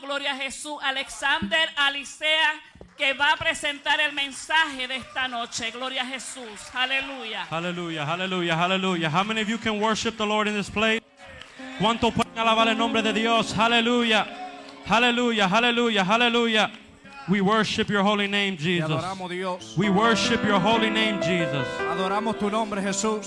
gloria a Jesús, Alexander Alicea, que va a presentar el mensaje de esta noche. Gloria a Jesús. Aleluya. Hallelujah, hallelujah, hallelujah. How many of you can worship the Lord in this place? ¿Cuánto pueden alabar el nombre de Dios? Hallelujah, hallelujah, hallelujah, hallelujah. We worship your holy name, Te Jesus. adoramos Dios. We worship your holy name, Jesus. Adoramos tu nombre Jesús.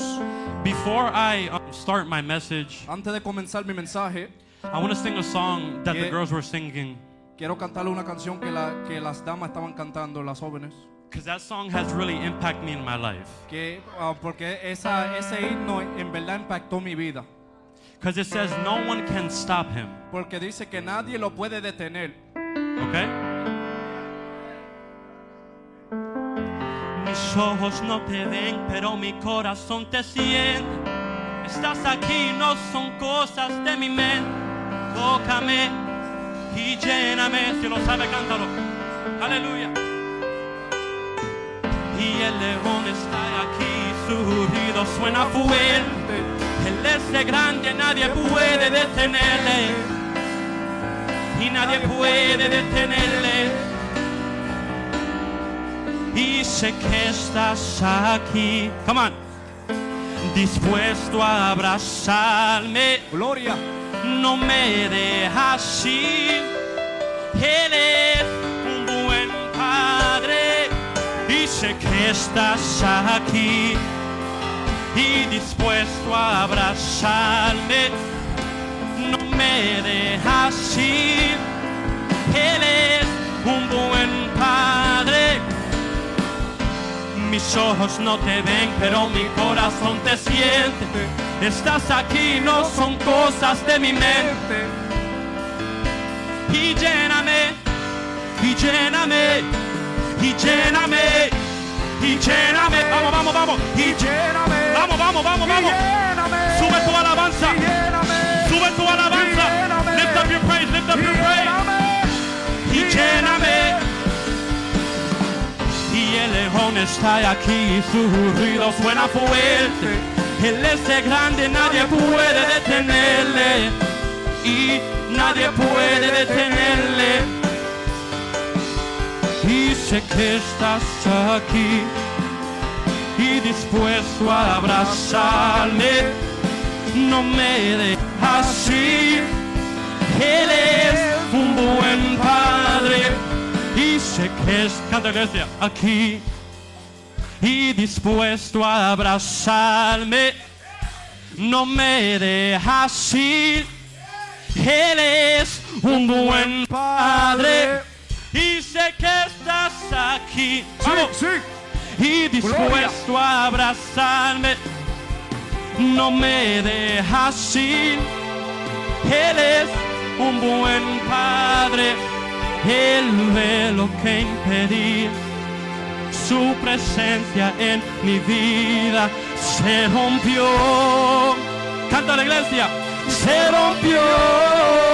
Before I um, start my message, Antes de comenzar mi mensaje, I want to sing a song that the girls were singing. quiero cantarle una canción que, la, que las damas estaban cantando, las jóvenes. Because that song has really impacted me in my life. Que, ah, porque esa, ese himno en verdad impactó mi vida. Because it says no one can stop him. Porque dice que nadie lo puede detener. Okay? Mis ojos no te ven, pero mi corazón te siente. Estás aquí, no son cosas de mi mente. Tócame y lléname. Si lo sabe, cántalo. Aleluya. Y el león está aquí, su rugido suena fuerte. Él es de grande, nadie puede detenerle y nadie puede detenerle. Y sé que estás aquí, come on, dispuesto a abrazarme, Gloria. No me dejas ir. Él es un buen padre y sé que estás aquí y dispuesto a abrazarme no me dejas ir. Él es un buen padre. Mis ojos no te ven, pero mi corazón te siente. Estás aquí, no son cosas de mi mente. Y lléname, y lléname, y lléname, y lléname. Vamos, vamos, vamos. Y Lléname. vamos, vamos, vamos, vamos. Sube tu alabanza. Sube tu alabanza. Lift up your praise, lift up your praise. Y lléname. El león está aquí su ruido suena fuerte. Él es de grande, nadie puede detenerle. Y nadie puede detenerle. Y sé que estás aquí y dispuesto a abrazarme. No me dejas ir. Él es un buen padre y sé que es iglesia aquí y dispuesto a abrazarme. No me dejas ir. Él es un buen padre y sé que estás aquí. Vamos. Sí, sí. y dispuesto a abrazarme. No me dejas ir. Él es un buen padre. Él ve lo que impedir. Su presencia en mi vida se rompió. Canta la iglesia. Se rompió.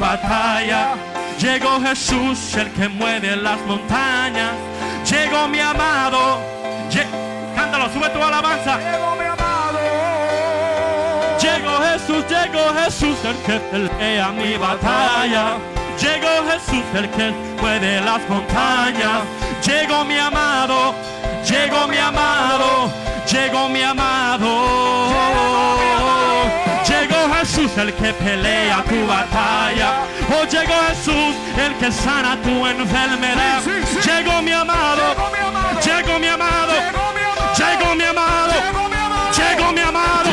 Tu batalla. Llegó Jesús el que mueve las montañas. Llegó mi amado. Lle- Cántalo, sube tu alabanza. Llegó mi amado. Llegó Jesús, llegó Jesús el que pelea mi batalla. Llegó Jesús el que mueve las montañas. Llegó mi amado, llegó mi amado, llegó mi amado. Llegó Jesús el que pelea tu batalla. Oh, llegó Jesús el que sana tu enfermedad. Sí, sí, sí. Llegó mi amado, Llegó mi amado. llegó mi amado, Llegó mi amado. llegó mi amado. Llegó mi amado. Llegó mi amado.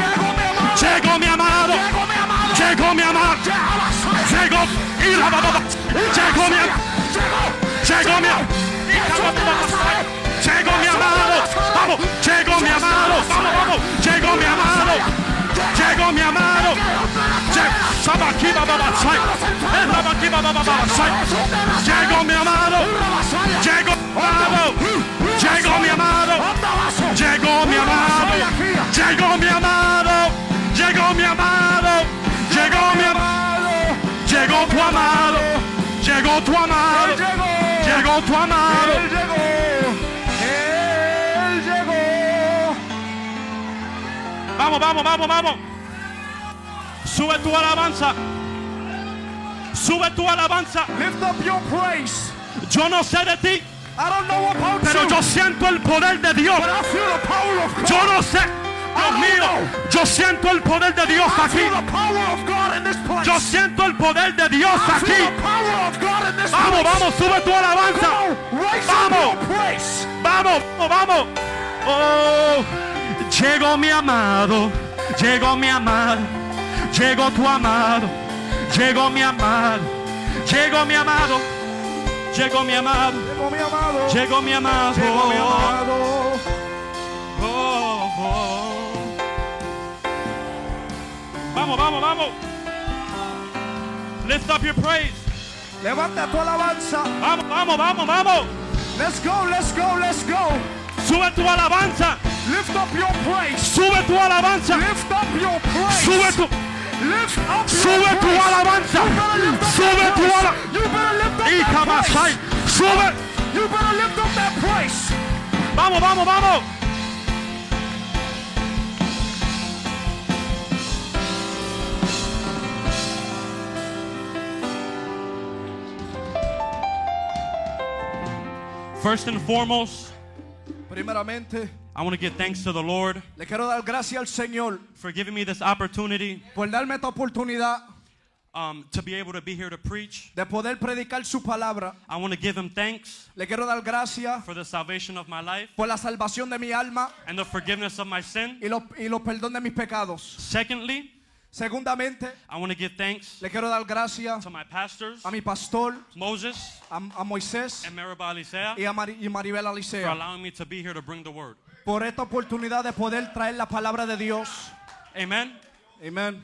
Llegó mi amado. Llegó mi amado. Llegó mi amado. Llegó mi amado. Llegó la suerte. Llegó. Y la. Llegó mi amado. Llegó mi. Llegó mi amado. Vamos. Llegó mi amado. Vamos, vamos. Llegó mi amado. Llegó mi amado. Llegó mi amado. Llegó mi amado. Llegó mi amado. Llegó mi amado. Llegó mi amado. Llegó mi amado. Llegó mi amado. Llegó tu amado. Llegó tu amado. Llegó tu amado. Vamos, vamos, vamos, vamos. Sube tu alabanza. Sube tu alabanza. Lift up your praise. Yo no sé de ti, I don't know about pero you, yo siento el poder de Dios. but I feel the power of God. Yo no sé. Dios mío, yo siento el poder de Dios aquí. Yo siento el poder de Dios aquí. Vamos, vamos, sube tu alabanza. Vamos. Vamos, vamos, vamos. Oh, llegó mi amado, llegó mi amado, llegó tu amado, llegó mi amado, llegó mi amado, llegó mi amado, Llegó mi amado. llegó mi amado. Llegó mi amado. Oh, oh. Vamos, vamos, vamos. Lift up your praise. Levanta tu alabanza. Vamos, vamos, vamos, vamos. Let's go, let's go, let's go. Sube tu alabanza. Lift up your praise. Sube tu alabanza. Lift up your praise. Sube tu, Lift up your sube tu praise. alabanza. Sube tu praise. alabanza. You better lift up Y that Kamasai. praise. Sube. You better lift up that praise. Vamos, vamos, vamos. First and foremost, Primeramente, I want to give thanks to the Lord le quiero dar gracias al Señor for giving me this opportunity por darme esta oportunidad um, to be able to be here to preach. de poder predicar su palabra. I want to give him thanks Le quiero dar gracias for the salvation of my life por la salvación de mi alma and the forgiveness of my sin. y los y los perdón de mis pecados. Secondly, Segundamente, I want to give thanks le quiero dar gracias to my pastors, a mi pastor, Moses a, a Moisés and Maribel Elisea, y a Mari- y Maribel for allowing me to be here to bring the word. Por esta oportunidad de poder traer la palabra de Dios. Amen. Amén.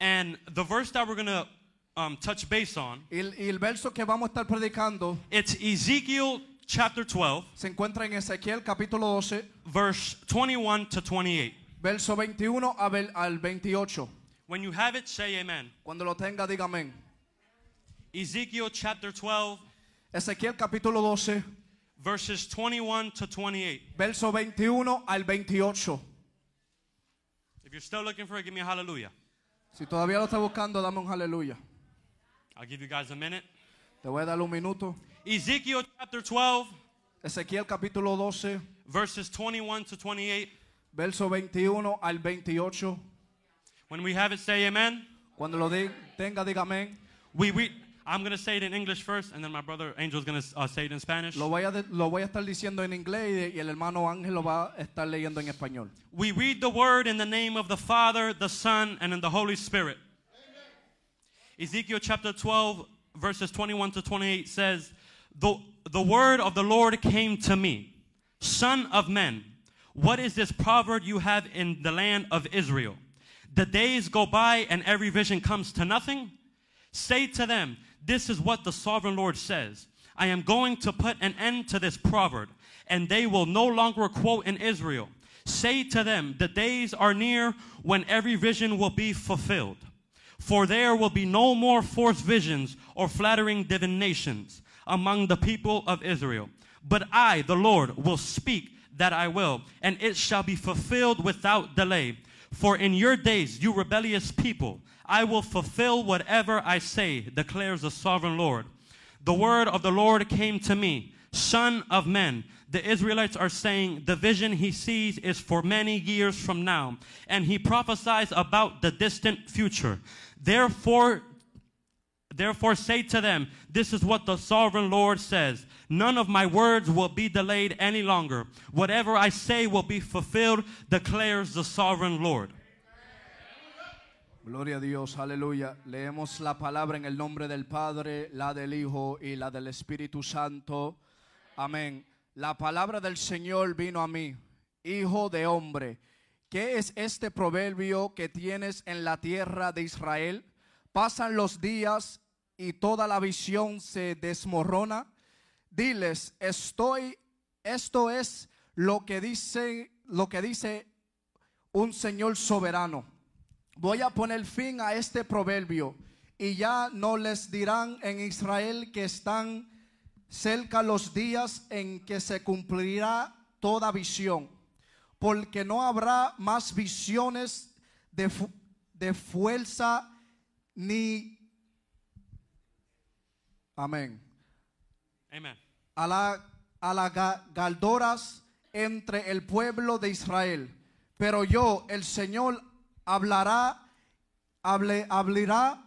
And the verse that we're going to um, touch base on, el, el verso que vamos a estar predicando it's Ezekiel chapter 12, se encuentra en Ezequiel capítulo 12, verse 21 to 28. verso 21 a ver- al 28. When you have it, say amen. Cuando lo tenga, diga amén. Ezekiel chapter 12, Ezequiel capítulo 12, verses 21 to 28. verso 21 al 28. If you're still looking for it, give me a hallelujah. Si todavía lo está buscando, dame un aleluya. I'll give you guys a minute. Te voy a dar un minuto. Ezekiel chapter 12, Ezequiel capítulo 12, verses 21 to 28. verso 21 al 28. When we have it, say amen. Cuando lo di- tenga, diga amén. We, we, I'm going to say it in English first, and then my brother Angel's going to uh, say it in Spanish. Lo voy, a de- lo voy a estar diciendo en inglés y, y el hermano Ángel lo va a estar leyendo en español. We read the word in the name of the Father, the Son, and in the Holy Spirit. Ezekiel chapter 12, verses 21 to 28 says, the, the word of the Lord came to me, Son of man, what is this proverb you have in the land of Israel? The days go by and every vision comes to nothing? Say to them, This is what the sovereign Lord says. I am going to put an end to this proverb, and they will no longer quote in Israel. Say to them, The days are near when every vision will be fulfilled. For there will be no more forced visions or flattering divinations among the people of Israel. But I, the Lord, will speak that I will, and it shall be fulfilled without delay. For in your days, you rebellious people, I will fulfill whatever I say, declares the sovereign Lord. The word of the Lord came to me, Son of man. The Israelites are saying the vision he sees is for many years from now, and he prophesies about the distant future. Therefore, Therefore, say to them, This is what the sovereign Lord says None of my words will be delayed any longer. Whatever I say will be fulfilled, declares the sovereign Lord. Gloria a Dios, aleluya. Leemos la palabra en el nombre del Padre, la del Hijo y la del Espíritu Santo. Amén. La palabra del Señor vino a mí, hijo de hombre. ¿Qué es este proverbio que tienes en la tierra de Israel? Pasan los días y toda la visión se desmorona. Diles, estoy, esto es lo que dice, lo que dice un Señor soberano. Voy a poner fin a este proverbio y ya no les dirán en Israel que están cerca los días en que se cumplirá toda visión, porque no habrá más visiones de, fu- de fuerza ni... Amén Amen. a la, a la ga- galdoras entre el pueblo de Israel. Pero yo, el Señor, hablará, hable, hablará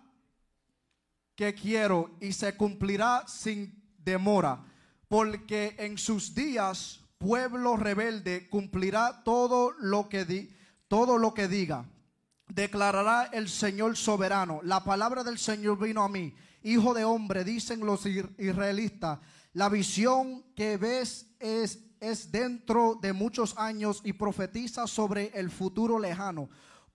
que quiero y se cumplirá sin demora. Porque en sus días, pueblo rebelde cumplirá todo lo que di- todo lo que diga declarará el Señor soberano. La palabra del Señor vino a mí. Hijo de hombre, dicen los israelitas, la visión que ves es, es dentro de muchos años y profetiza sobre el futuro lejano.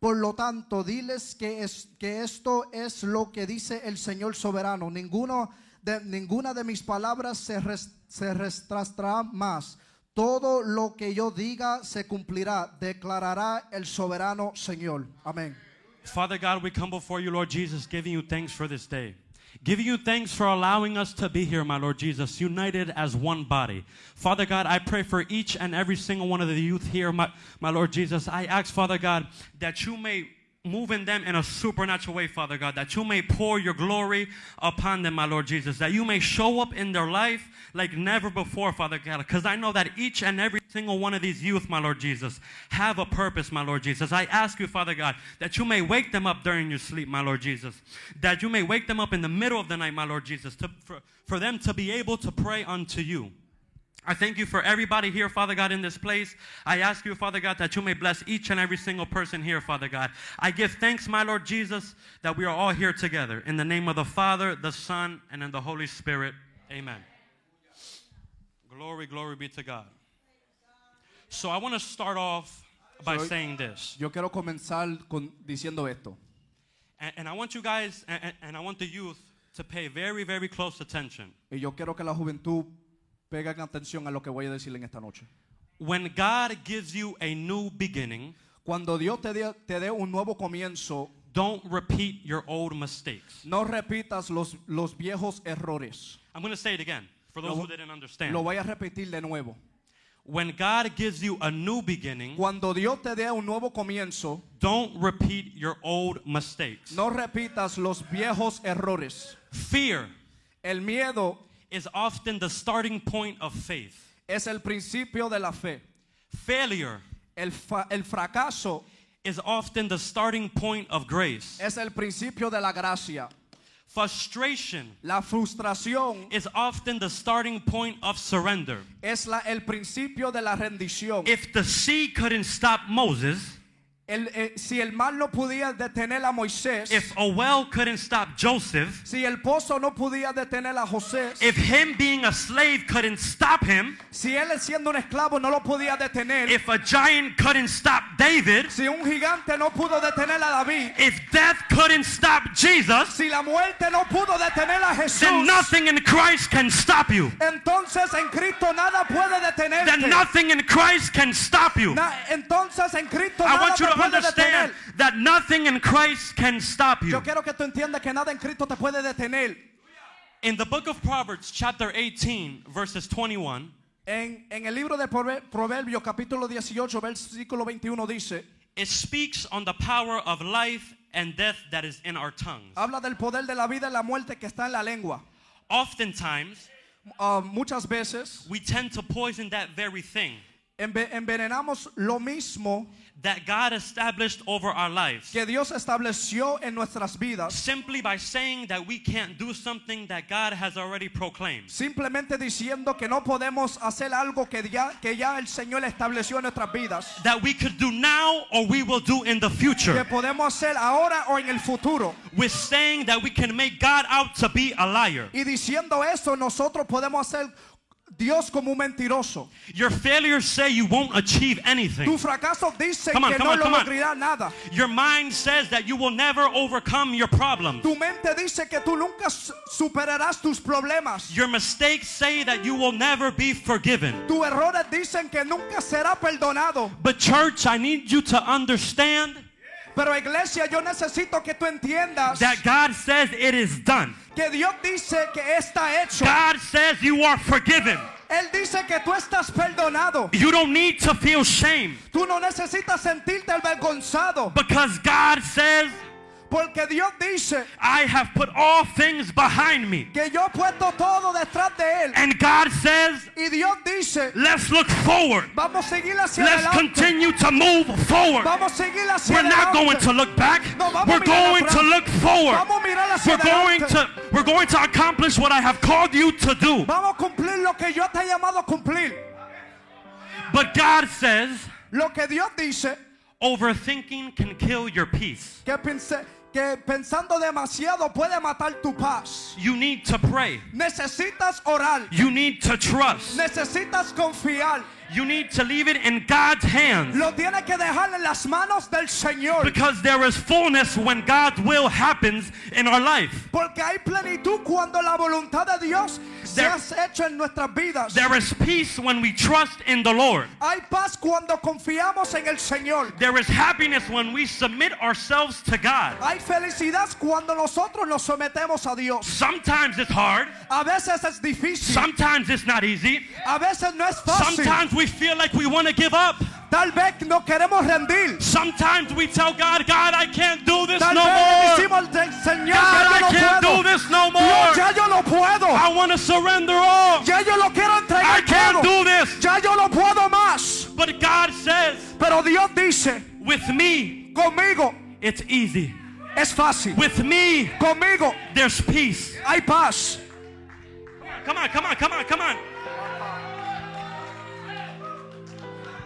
Por lo tanto, diles que, es, que esto es lo que dice el Señor soberano. Ninguno de, ninguna de mis palabras se, res- se más. Todo lo que yo diga se cumplirá, declarará el soberano Señor. Amén. Father God, we come before you, Lord Jesus, giving you thanks for this day. Giving you thanks for allowing us to be here, my Lord Jesus, united as one body. Father God, I pray for each and every single one of the youth here, my, my Lord Jesus. I ask, Father God, that you may move in them in a supernatural way, Father God, that you may pour your glory upon them, my Lord Jesus, that you may show up in their life like never before, Father God, because I know that each and every single one of these youth, my Lord Jesus, have a purpose, my Lord Jesus. I ask you, Father God, that you may wake them up during your sleep, my Lord Jesus, that you may wake them up in the middle of the night, my Lord Jesus, to, for, for them to be able to pray unto you. I thank you for everybody here, Father God, in this place. I ask you, Father God, that you may bless each and every single person here, Father God. I give thanks, my Lord Jesus, that we are all here together. In the name of the Father, the Son, and in the Holy Spirit. Amen. Glory, glory be to God. So I want to start off by So- saying this. Yo quiero comenzar con, diciendo esto. And, and I want you guys, and, and- I want the youth to pay very, very close attention. Y yo quiero que la juventud peguen atención a lo que voy a decir en esta noche. When God gives you a new beginning, Cuando Dios te dé te dé un nuevo comienzo, don't repeat your old mistakes. no repitas los, los viejos errores. I'm going to say it again for those Lo- who didn't understand. Lo voy a repetir de nuevo. When God gives you a new beginning, Cuando Dios te dé un nuevo comienzo, don't repeat your old mistakes. no repitas los viejos errores. Fear El miedo is often the starting point of faith. es el principio de la fe. Failure El, fa- el fracaso is often the starting point of grace. es el principio de la gracia. Frustration La frustración is often the starting point of surrender. es la- el principio de la rendición. If the sea couldn't stop Moses, El- eh, si el mal no podía detener a Moisés, if a well couldn't stop Joseph, si el pozo no podía detener a José, if him being a slave couldn't stop him, si él siendo un esclavo no lo podía detener, if a giant couldn't stop David, si un gigante no pudo detener a David, if death couldn't stop Jesus, si la muerte no pudo detener a then Jesús, nothing in Christ can stop you. entonces en Cristo nada puede Then detenerte. nothing in Christ can stop you. Na- entonces en Cristo I nada want you to understand that nothing in Christ can stop you. Yo quiero que tú entiendas que nada en Cristo te puede detener. In the book of Proverbs, chapter 18, verses 21, En, en el libro de Proverbios capítulo 18 versículo 21 dice, it speaks on the power of life and death that is in our tongues. habla del poder de la vida y la muerte que está en la lengua. Oftentimes, Ah, muchas veces we tend to poison that very thing. enve- envenenamos lo mismo that God established over our lives. que Dios estableció en nuestras vidas Simply by saying that we can't do something that God has already proclaimed. simplemente diciendo que no podemos hacer algo que ya, que ya el Señor estableció en nuestras vidas, That we could do now or we will do in the future. que podemos hacer ahora o en el futuro. With saying that we can make God out to be a liar. Y diciendo eso, nosotros podemos hacer Dios como un mentiroso. Your failures say you won't achieve Tu anything. fracaso dice Come on, que come no on, come on. lograrás nada. Your mind says that you will never overcome your problems. Tu mente dice que tú nunca su- superarás tus problemas. Your mistakes say that you will never be forgiven. Tus errores dicen que nunca será perdonado. But, church, I need you to understand Pero iglesia, yo necesito que tú entiendas that God says it is done. que Dios dice que está hecho. God says you are forgiven. Él dice que tú estás perdonado. You don't need to feel shame Tú no necesitas sentirte avergonzado. because God says, Porque Dios dice I have put all things behind me. que yo he puesto todo detrás de Él. And God says, Y Dios dice, let's look forward. vamos a seguir hacia Let's adelante. continue to move forward. Vamos a seguir hacia We're not going to look back. No, We're going to look forward. Vamos a mirar hacia We're going to we're going to accomplish what I have called you to do. Vamos a cumplir lo que yo te he llamado a cumplir. But God says, Lo que Dios dice, overthinking can kill your peace. que, pense- que pensando demasiado puede matar tu paz. You need to pray. Necesitas orar. You need to trust. Necesitas confiar. You need to leave it in God's hands. Lo tienes que dejar en las manos del Señor. Because there is fullness when God's will happens in our life. Porque hay plenitud cuando la voluntad de Dios se hecho en nuestras vidas. There is peace when we trust in the Lord. Hay paz cuando confiamos en el Señor. There is happiness when we submit ourselves to God. Hay felicidad cuando nosotros nos sometemos a Dios. Sometimes it's hard. A veces es difícil. Sometimes it's not easy. A veces no es fácil. Sometimes we feel like we want to give up. Tal vez no queremos rendir. Sometimes we tell God, God, I can't do this Tal no vez more. decimos Señor, God, I no can't puedo. do this no Dios, more. ya yo no puedo. I want to surrender all. Ya yo lo quiero I entregar can't todo. do this. Ya yo no puedo más. But God says, Pero Dios dice, with me, conmigo it's easy. es fácil. With me, Conmigo there's peace. hay paz. Come on, come on, come on, come on.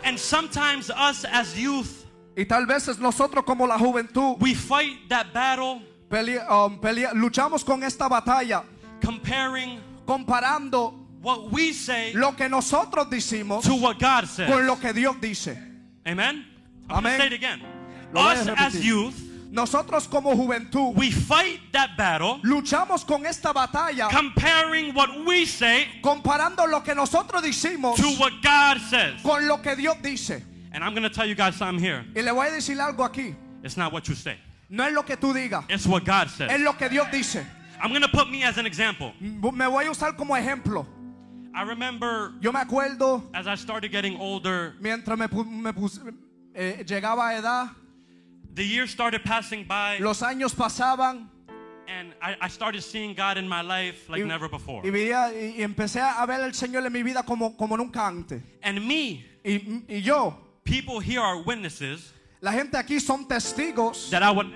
And sometimes us as youth, Y tal vez es nosotros como la juventud we fight that battle pele- um, pelea- luchamos con esta batalla comparing comparando what we say lo que nosotros decimos to what God says. con lo que Dios dice. Amen? Amen. say it again. Lo Us as youth, Nosotros como juventud we fight that battle luchamos con esta batalla comparing what we say comparando lo que nosotros decimos to what God says. con lo que Dios dice. And I'm going to tell you guys something here. Y le voy a decir algo aquí. It's not what you say, No es lo que tú digas, it's what God es says. lo que Dios dice. I'm going to put me as an example. Me voy a usar como ejemplo. I remember Yo me acuerdo as I started getting older, mientras me, me pus- eh, llegaba a edad, the years started passing by, los años pasaban and I, I started seeing God in my life like y, never before. y y- y empecé a ver al Señor en mi vida como, como nunca antes. And me, Y, y yo, people here are witnesses la gente aquí son testigos that I would.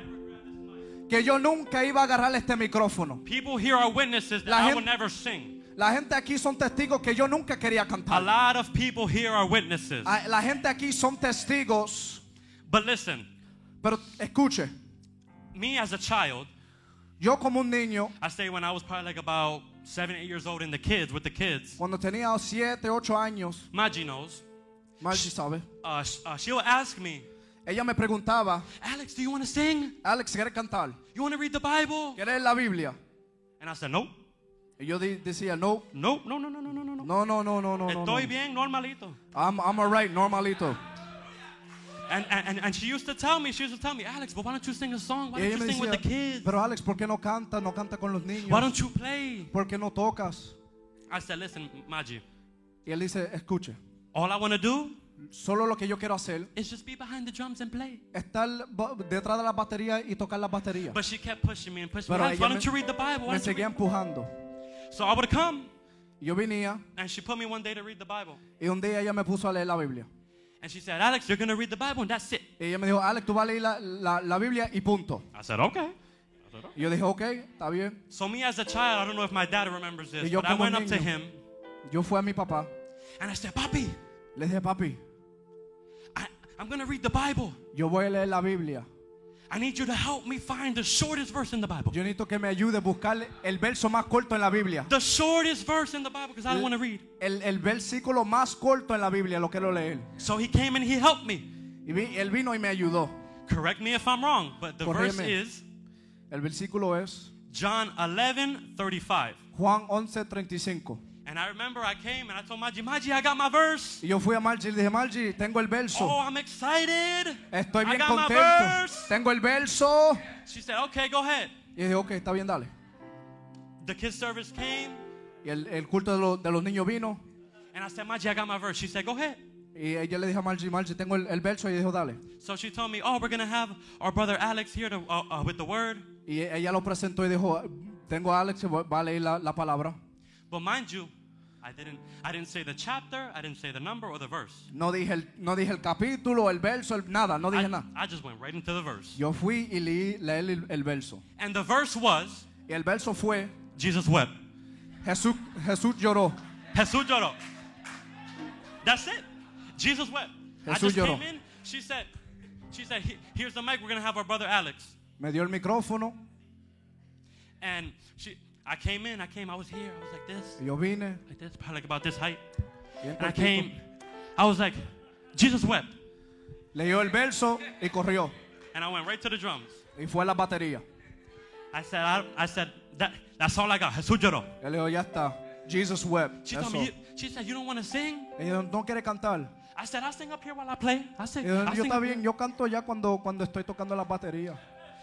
Que yo nunca iba a agarrar este micrófono. People here are witnesses that La I would never sing. La gente aquí son testigos que yo nunca quería A lot of people here are witnesses. Ah, La gente aquí son testigos, But listen, pero escuche, me as a child, yo como un niño, I say when I was probably like about seven, eight years old, in the kids with the kids, cuando tenía 7, 8 años, Maji knows. Margie sabe, Uh, uh, she'll ask me, ella me preguntaba, Alex, do you want to sing? Alex, ¿quieres cantar? You want to read the Bible? ¿Quieres la Biblia? And I said, nope, Y yo decía, no, no, no, no, no, no, no, no. no, no, no, no, no, no. Estoy no. bien, normalito. I'm, I'm alright, normalito. And, and, and she used to tell me, she used to tell me, Alex, but why don't you sing a song? Why don't you sing with the decía, kids? pero Alex, ¿por qué no canta? No canta con los niños. Why don't you play? ¿Por qué no tocas? I said, listen, Maji, Y él dice, escuche, all I want to do solo lo que yo quiero hacer is just be behind the drums and play. es estar detrás de la batería y tocar las baterías. But she kept pushing me and pushing me. Pero Alex, why ella don't me- you read the Bible? Why Me don't you seguía read-" empujando. So I would come, Yo venía and she put me one day to read the Bible. y un día ella me puso a leer la Biblia. And she said, Alex, you're going to read the Bible and that's it. Y ella me dijo, Alex, tú vas a leer la, la- la Biblia y punto. I said, okay. Y yo dije, ok, está bien. So me as a child, I don't know if my dad remembers this, Y yo but I como went up to niño. him Yo fui a mi papá, and I said, Papi, le dije, papi, I'm going to read the Bible. yo voy a leer la Biblia. I need you to help me find the shortest verse in the Bible. Yo necesito que me ayude a buscar el verso más corto en la Biblia. The shortest verse in the Bible because I don't want to read. El, el versículo más corto en la Biblia, lo quiero leer. So he came and he helped me. Y vi- él vino y me ayudó. Correct me if I'm wrong, but the verse is El versículo es John 11 35. Juan 11:35. And I remember I came and I told Maji, Maji, I got my verse. Y yo fui a Margie y le dije, Margie, tengo el verso. Oh, I'm excited. Estoy I bien my contento. verse. Tengo el verso. She said, okay, go ahead. Y dije, ok, está bien, dale. The kids service came Y el, el culto de, los- de los niños vino. and I said, Maji, I got my verse. She said, go ahead. Y ella le dijo a Margie, Margie, tengo el, el verso. Y dijo, dale. So she told me, oh, we're going to have our brother Alex here to, uh, uh, with the word. Y ella lo presentó y dijo, tengo a Alex, va a leer la, la palabra. But mind you, I didn't, I didn't say the chapter, I didn't say the number or the verse. No dije el, no dije el capítulo, el verso, el- nada, no dije I, nada. I just went right into the verse. Yo fui y leí, leí el, el verso. And the verse was, Y el verso fue, Jesus wept. Jesús, Jesús lloró. Jesús lloró. That's it. Jesus wept. I Jesús just lloró. came in. She said, she said, "He- here's the mic. We're gonna have our brother Alex. Me dio el micrófono And she, I came in. I came. I was here. I was like this, yo vine. like this, probably like about this height. And I came. I was like, Jesus wept. Leyó el verso y corrió. And I went right to the drums. Y fue a la batería. I said, I, I said, that, that's all I got. Jesús lloró. Él dijo, ya está. Jesus wept. She told me, you, she said, you don't want to sing? Ella no quiere cantar. I said, I'll sing up here while I play. I. Y yo, yo sing está up here." bien, yo canto ya cuando, cuando estoy tocando la batería.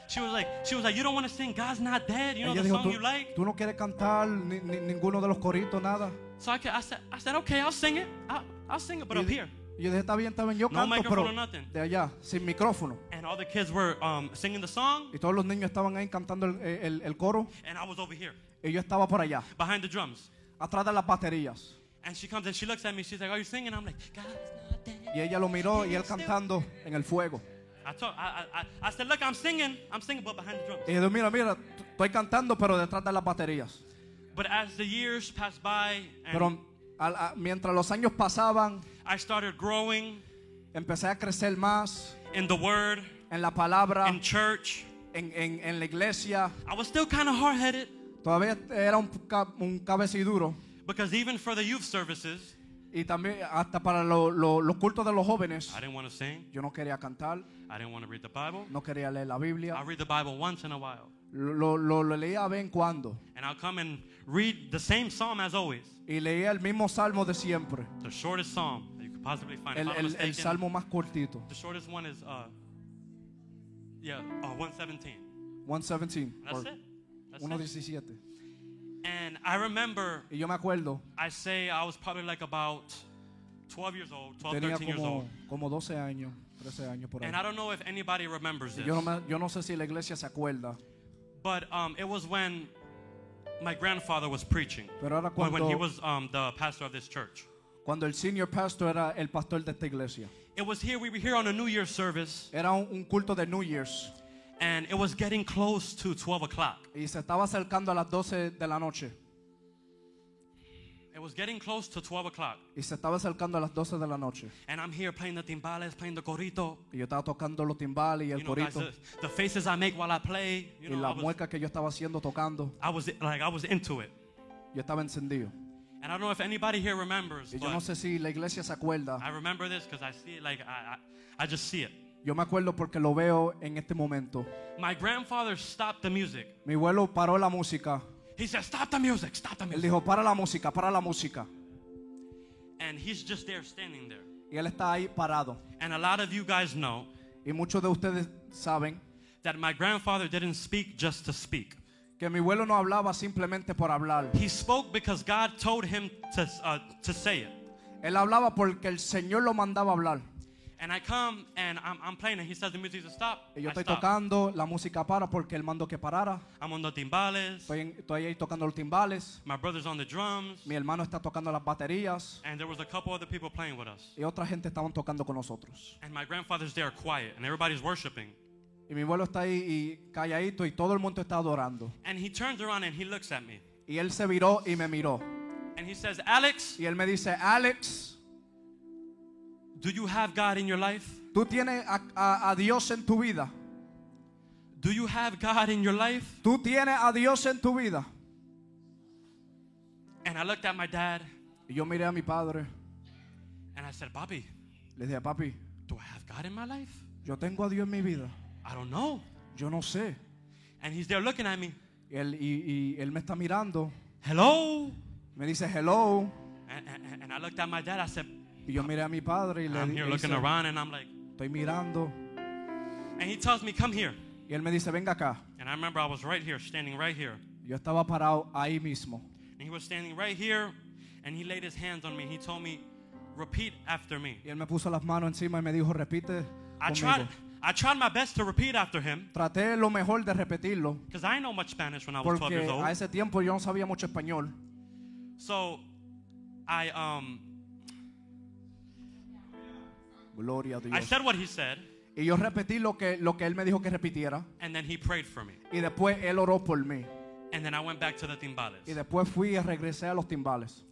She was like, she was like, you don't want to sing. God's not dead. You know Ella the dijo, song you like. tú no quieres cantar ni, ni- ninguno de los coritos, nada. So I, I said, I said, okay, I'll sing it. I'll, I'll sing it, but up here. y yo dije, está bien, está bien, yo No canto, microphone pero nothing. de allá, sin micrófono. And all the kids were um, singing the song, Y todos los niños estaban ahí cantando el, el- el coro. and I was over here Y yo estaba por allá, behind the drums. atrás de las baterías. And she comes and she looks at me. She's like, "Are you singing?" I'm like, "God's not dead." Y ella lo miró y él cantando en el fuego. I I, I, I- I said, "Look, I'm singing. I'm singing, but behind the drums." Y dijo, mira, mira, estoy cantando, pero detrás de las baterías. But as the years passed by, and Pero al- a- mientras los años pasaban, I started growing empecé a crecer más in the Word, en la palabra, in church, en, en- en la iglesia. I was still kind of hard-headed Todavía era un, ca- un cabeciduro. because even for the youth services, Y también hasta para lo- lo- los cultos de los jóvenes. I didn't want to sing. Yo no quería cantar, I didn't want to read the Bible. no quería leer la Biblia. I read the Bible once in a while, Lo, lo- lo leía vez en cuando. and I'll come and read the same psalm as always, Y leía el mismo salmo de siempre. the shortest psalm that you could possibly find. If El, I'm el- el salmo más cortito. The shortest one is uh yeah, uh, 117. 117. That's it. That's it. 117. And I remember Y yo me acuerdo, I say I was probably like about 12 years old, 12, tenía 13 years como, old. como 12 años, 13 años por ahí. And I don't know if anybody remembers this. Yo no, me- yo no sé si la iglesia se acuerda, But um, it was when my grandfather was preaching. pero era When, when he cuando, was um, the pastor of this church. cuando el senior pastor era el pastor de esta iglesia. It was here, we were here on a New Year's service, Era un, un culto de New Year's and it was getting close to 12 o'clock. y se estaba acercando a las 12 de la noche. It was getting close to 12 o'clock. Y se estaba acercando a las 12 de la noche. And I'm here playing the timbales, playing the corito. Y yo estaba tocando los timbales y el You know, guys, the, the faces I make while I play. You Y know, I la was, mueca que yo estaba haciendo tocando. I was like, I was into it. Yo estaba encendido. And I don't know if anybody here remembers, Y yo no sé si la iglesia se acuerda. I remember this because I see it like I, I, I just see it. Yo me acuerdo porque lo veo en este momento. My grandfather stopped the music. Mi abuelo paró la música. He said, "Stop the music! Stop the Él music!" dijo, para la música, para la música. And he's just there, standing there. Y él está ahí parado. And a lot of you guys know Y muchos de ustedes saben that my grandfather didn't speak just to speak. que mi abuelo no hablaba simplemente por hablar. He spoke because God told him to, uh, to say it. Él hablaba porque el Señor lo mandaba hablar. And I come and I'm, I'm playing and he says the music to stop. Y yo I estoy stop. tocando, la música para porque él mandó que parara. I'm on the timbales. Estoy, en- estoy ahí tocando los timbales. My brother's on the drums. Mi hermano está tocando las baterías. And there was a couple other people playing with us. Y otra gente estaban tocando con nosotros. And my grandfather's there quiet and everybody's worshiping. Y mi abuelo está ahí y calladito y todo el mundo está adorando. And he turns around and he looks at me. Y él se viró y me miró. And he says, Alex, Y él me dice, Alex, do you have God in your life? ¿tú tienes a, a- a Dios en tu vida? Do you have God in your life? ¿Tú tienes a Dios en tu vida? And I looked at my dad Y yo miré a mi padre. and I said, Bobby, Le dije, papi, do I have God in my life? yo tengo a Dios en mi vida. I don't know. Yo no sé. And he's there looking at me. Y él, y, y él me está mirando. Hello? Me dice, hello. And, and, and I looked at my dad. I said, Y yo miré a mi padre y le, I'm here le looking around and I'm like, estoy mirando. and he tells me, come here. Y él me dice, venga acá. And I remember I was right here, standing right here. Yo estaba parado ahí mismo. And he was standing right here and he laid his hands on me. He told me, repeat after me. Y él me puso las manos encima y me dijo, repite I conmigo. tried, I tried my best to repeat after him Traté lo mejor de repetirlo. because I didn't know much Spanish when I was 12 Porque years old. a ese tiempo yo no sabía mucho español. So I, um, Gloria a I Dios. said what he said Y yo repetí lo que, lo que él me dijo que repitiera. and then he prayed for me. Y después él oró por mí. And then I went back to the timbales. Y después fui y regresé a los timbales.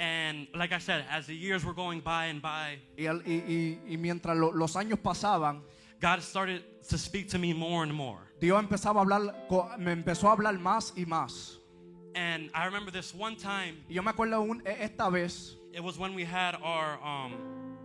And like I said, as the years were going by and by, Y, el- y- y- y mientras lo- los años pasaban, God started to speak to me more and more. Dios empezaba a hablar, me empezó a hablar más y más. And I remember this one time, Y yo me acuerdo un- esta vez, it was when we had our um,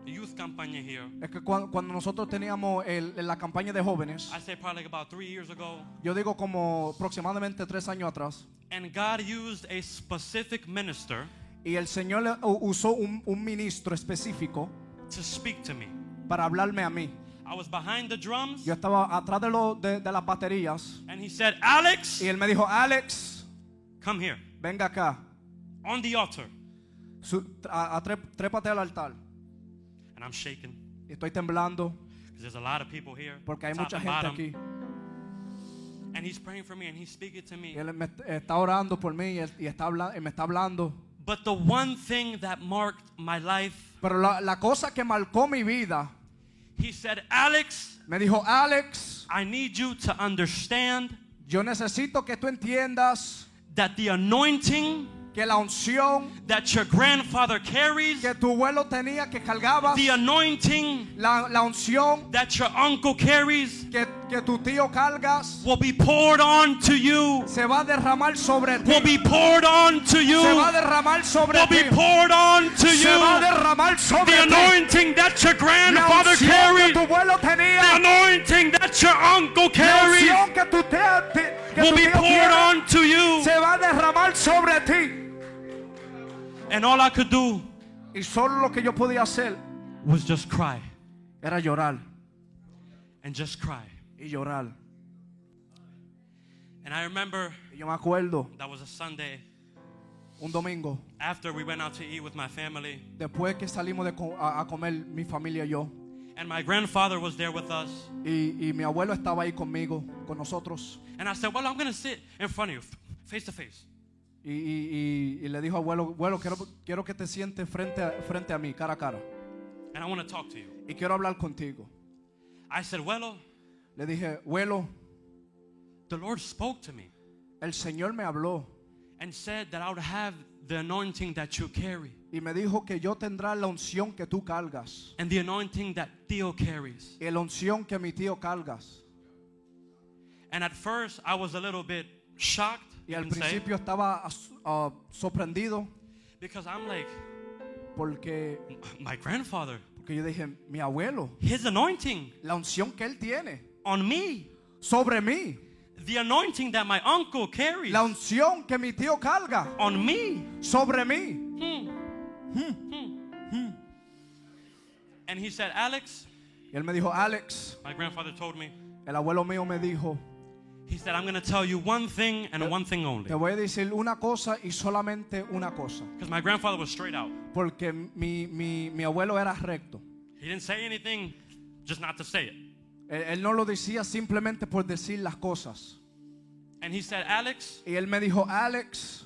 youth campaña here. es que cuando, cuando nosotros teníamos el- la campaña de jóvenes, I say probably about three years ago. yo digo como aproximadamente tres años atrás, And God used a specific minister y el Señor usó un, un ministro específico to speak to me. para hablarme a mí. I was behind the drums, Yo estaba atrás de, lo- de, de las baterías and he said, Alex, y él me dijo, Alex, come here venga acá, on the altar. Su- a- a tre- trépate al altar. And I'm shaking estoy temblando because there's a lot of people here. porque hay mucha gente bottom. aquí. And he's praying for me and he's speaking to me. Y él me está orando por mí y, está habla- y me está hablando. But the one thing that marked my life, Pero la, la cosa que marcó mi vida, he said, Alex, me dijo, Alex, I need you to understand yo necesito que tú entiendas that the anointing que la unción that your grandfather carries, que tu abuelo tenía, que cargaba, the anointing la, la unción that your uncle carries, que, que tu tío cargas, will be poured on to you, se va a derramar sobre ti. will be poured on to you, Se va a derramar sobre will ti. be poured on to Se va a you. derramar sobre The ti. anointing that your grandfather que carried, tu abuelo the anointing that your uncle la carries, unción que tu tío, ti- que will tu be poured tiene, on to you. se va a derramar sobre ti. And all I could do Y solo lo que yo podía hacer was just cry era llorar and just cry. y llorar. And I remember Y yo me acuerdo that was a Sunday un domingo, after we went out to eat with my family, después que salimos de co- a, a comer mi familia y yo, and my grandfather was there with us. y, y mi abuelo estaba ahí conmigo, con nosotros, And I said, Well, I'm going to sit in front of you, f- face to face. Y, y- y- le dijo abuelo, abuelo, quiero, quiero que te sientes frente a, frente a mí, cara a cara, And I want to talk to you. y quiero hablar contigo. I said, Well, Le dije, abuelo, the Lord spoke to me el Señor me habló and said that I would have the anointing that you carry y me dijo que yo tendrá la unción que tú cargas, and the anointing that Theo carries. y la unción que mi tío cargas. And at first, I was a little bit shocked, Y al principio estaba ah, sorprendido because I'm like, porque, My grandfather, porque yo dije, mi abuelo, his anointing la unción que él tiene on me, sobre mí, the anointing that my uncle carries la unción que mi tío carga on me. sobre mí. And he said, Alex, Y él me dijo, Alex, my grandfather told me, el abuelo mío me dijo, he said, I'm going to tell you one thing and one thing only. te voy a decir una cosa y solamente una cosa. Because my grandfather was straight out. Porque mi, mi, mi abuelo era recto. He didn't say anything just not to say it. Él, él no lo decía simplemente por decir las cosas. And he said, Alex, Y él me dijo, Alex,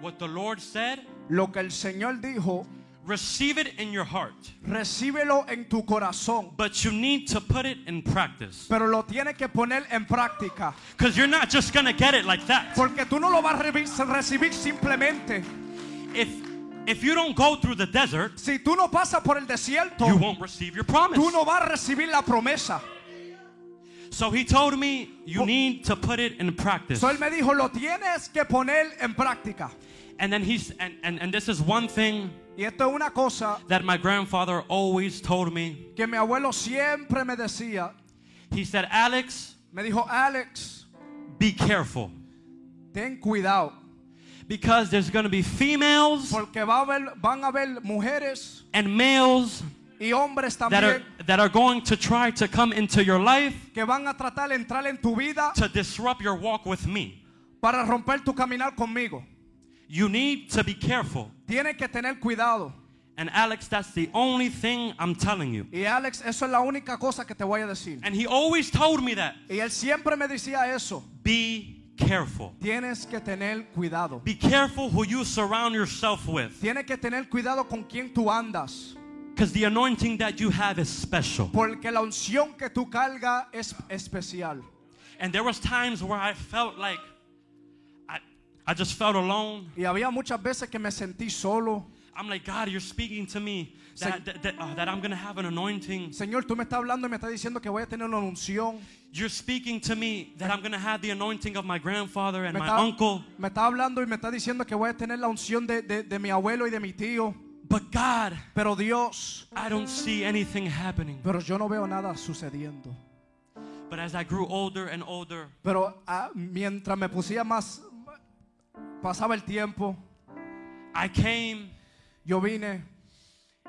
what the Lord said, lo que el Señor dijo, receive it in your heart. recíbelo en tu corazón. But you need to put it in practice. Pero lo tienes que poner en práctica. Because you're not just going to get it like that. Porque tú no lo vas a recibir simplemente. If, if you don't go through the desert, Si tú no pasas por el desierto, you won't receive your promise. tú no vas a recibir la promesa. So he told me, you oh. need to put it in practice. So él me dijo, lo tienes que poner en práctica. And then he's, and, and, and this is one thing Y esto es una cosa that my grandfather always told me. que mi abuelo siempre me decía. He said, Alex, Me dijo, Alex, be careful. ten cuidado. Because there's going to be females Porque va a haber, van a haber mujeres and males y hombres también that are, that are going to try to come into your life que van a tratar de entrar en tu vida to disrupt your walk with me. para romper tu caminar conmigo. You need to be careful. Tienes que tener cuidado. And Alex, that's the only thing I'm telling you. Y Alex, eso es la única cosa que te voy a decir. And he always told me that. Y él siempre me decía eso. Be careful. Tienes que tener cuidado. Be careful who you surround yourself with. Tienes que tener cuidado con quien tú andas. Because the anointing that you have is special. Porque la unción que tú cargas es especial. And there was times where I felt like I, just felt alone. Y había muchas veces que me sentí solo. I'm like, God, you're speaking to me that, that, that, uh, that I'm going to have an anointing. Señor, tú me estás hablando y me estás diciendo que voy a tener una unción. You're speaking to me that I'm going to have the anointing of my grandfather and Me my está, uncle. me está hablando y me está diciendo que voy a tener la unción de, de- de mi abuelo y de mi tío. But God, Pero Dios, I don't see anything happening. pero yo no veo nada sucediendo. But as I grew older and older, Pero ah, mientras me pusía más, pasaba el tiempo, I came yo vine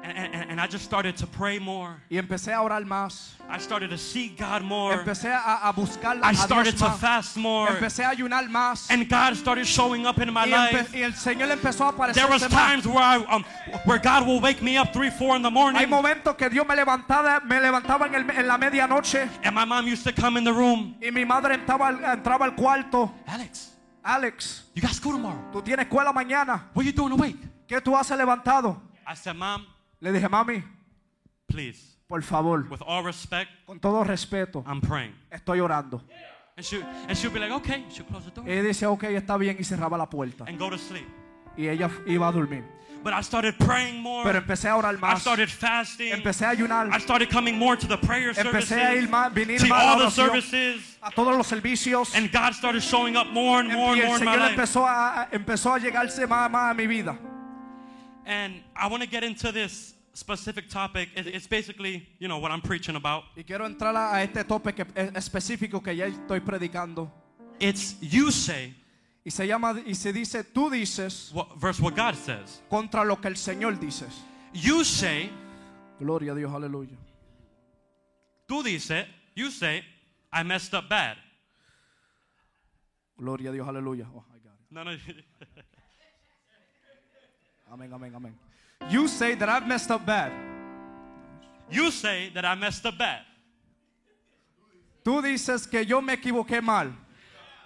and, and, and I just started to pray more. y empecé a orar más. I started to seek God more. Empecé a, a buscar a I started to más. fast more. Empecé a ayunar más. And God started showing up in my life. y el Señor empezó a aparecer There was times where I, um, where God will wake me up three, four in the Hay morning, momentos que Dios me levantaba, me levantaba en, el- en la medianoche and my mom used to come in the room. y mi madre entraba, entraba al cuarto. Alex, Alex, you got school tomorrow. tú tienes escuela mañana. What are you doing awake? ¿Qué tú haces levantado? I said, Mom, Le dije, mami, please, por favor, with all respect, con todo respeto, I'm praying. estoy orando. And she and she'll be like, okay, she'll close the door Y dice, ok, está bien, y cerraba la puerta. and go to sleep. Y ella iba a dormir. But I started praying more. Pero empecé a orar I más. started fasting. Empecé a ayunar. I started coming more to the prayer Empecé a ir services, más, venir to más a all la the services, a todos los servicios. and God started showing up more and more and more in my Señor life. empezó a, a- empezó a llegarse más, más a mi vida. And I want to get into this specific topic. It- It's basically, you know, what I'm preaching about. Y quiero entrar a, a este que, es específico que ya estoy predicando. It's you say Y se llama y se dice, tú dices what, versus what God says. contra lo que el Señor dices. You say, Gloria a Dios, aleluya. tú dice, you say, I messed up bad. Gloria a Dios, aleluya. Oh, I got it. No, no. Amén, amén, amén. You say that I've messed up bad. you say that I messed up bad. Tú dices que yo me equivoqué mal.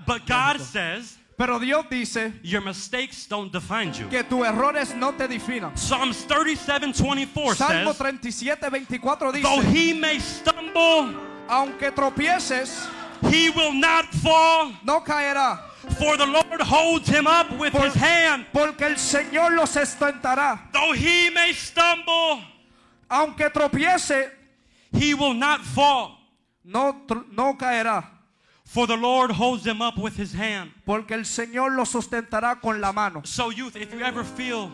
But God says Pero Dios dice your mistakes don't define you. que tus errores no te definan. Psalms 37 24 Salmo says, 37, 24 Though dice, he may stumble, aunque tropieces, he will not fall, no caerá, for the Lord holds him up with Por- his hand. porque el Señor los sustentará. Though he may stumble, Aunque tropiece, he will not fall, no caerá, for the Lord holds them up with his hand. porque el Señor los sustentará con la mano. So, youth, if you ever feel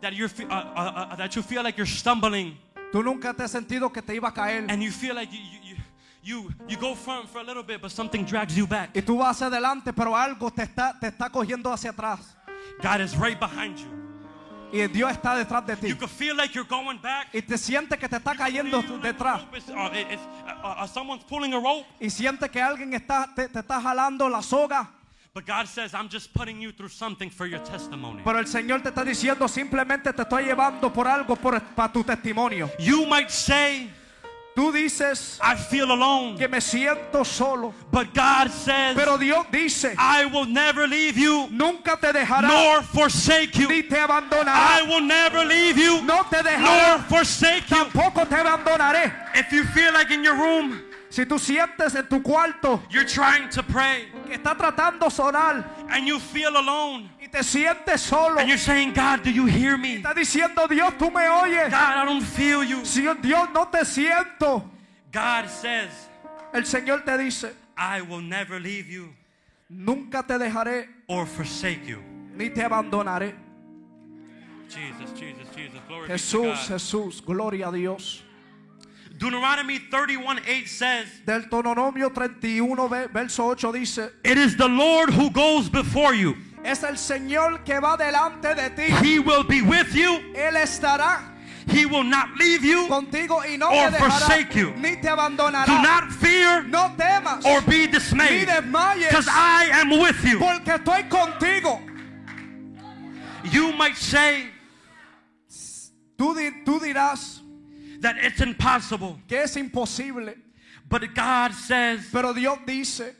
that you're fe- uh, uh, uh, that you feel like you're stumbling, Tú nunca te has sentido que te iba a caer and you feel like you you you you, you go front for a little bit, but something drags you back. y tú vas adelante, pero algo te está, te está cogiendo hacia atrás. God is right behind you. Y Dios está detrás de ti. You can feel like you're going back. Y te sientes que te está cayendo detrás. uh, uh, uh, Y sientes que alguien está, te, te está jalando la soga. But God says, I'm just putting you through something for your testimony. Pero el Señor te está diciendo, simplemente te estoy llevando por algo por- para tu testimonio. You might say, Tú dices I feel alone. que me siento solo, But God says, pero Dios dice, I will never leave you nunca te dejará nor forsake you. ni te I will never leave you No te nor dejará, forsake you. tampoco te abandonaré. If you feel like in your room, Si tú sientes en tu cuarto you're trying to pray que está tratando de sonar and you feel alone te sientes solo, and you're saying, God, do you hear me? está diciendo Dios, tú me oyes. God, I don't feel you. Si Dios no te siento, God says, el Señor te dice, I will never leave you nunca te dejaré or forsake you. ni te abandonaré. Jesus, Jesus, Jesus. Glory Jesús. Jesús, gloria a Dios. Deuteronomy 31 8 says, Del Deuteronomio 31, ve- verso 8 dice, It is the Lord who goes before you. Es el Señor que va delante de ti. He will be with you. Él estará He will not leave you. contigo y no Or te dejará forsake you. ni te abandonará. Do not fear no temas or be dismayed. Because I am with you. porque estoy contigo. You might say Tú, tú dirás that it's impossible. que es imposible, But God says pero Dios dice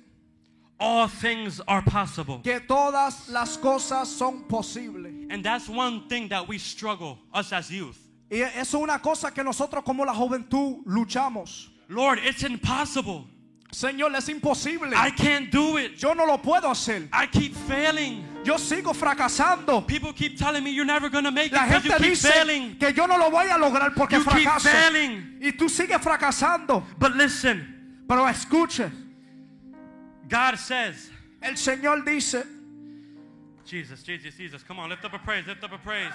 all things are possible. que todas las cosas son posibles. And that's one thing that we struggle, us as youth. Y eso es una cosa que nosotros como la juventud luchamos. Lord, it's impossible. Señor, es imposible. I can't do it. Yo no lo puedo hacer. I keep failing. Yo sigo fracasando. People keep telling me you're never going to make it La because you gente keep dice failing. que yo no lo voy a lograr porque You keep fracaso. failing. Y tú sigues fracasando. But listen, Pero escuche, God says, el Señor dice, Jesus, Jesus, Jesus, come on, lift up a praise, lift up a praise.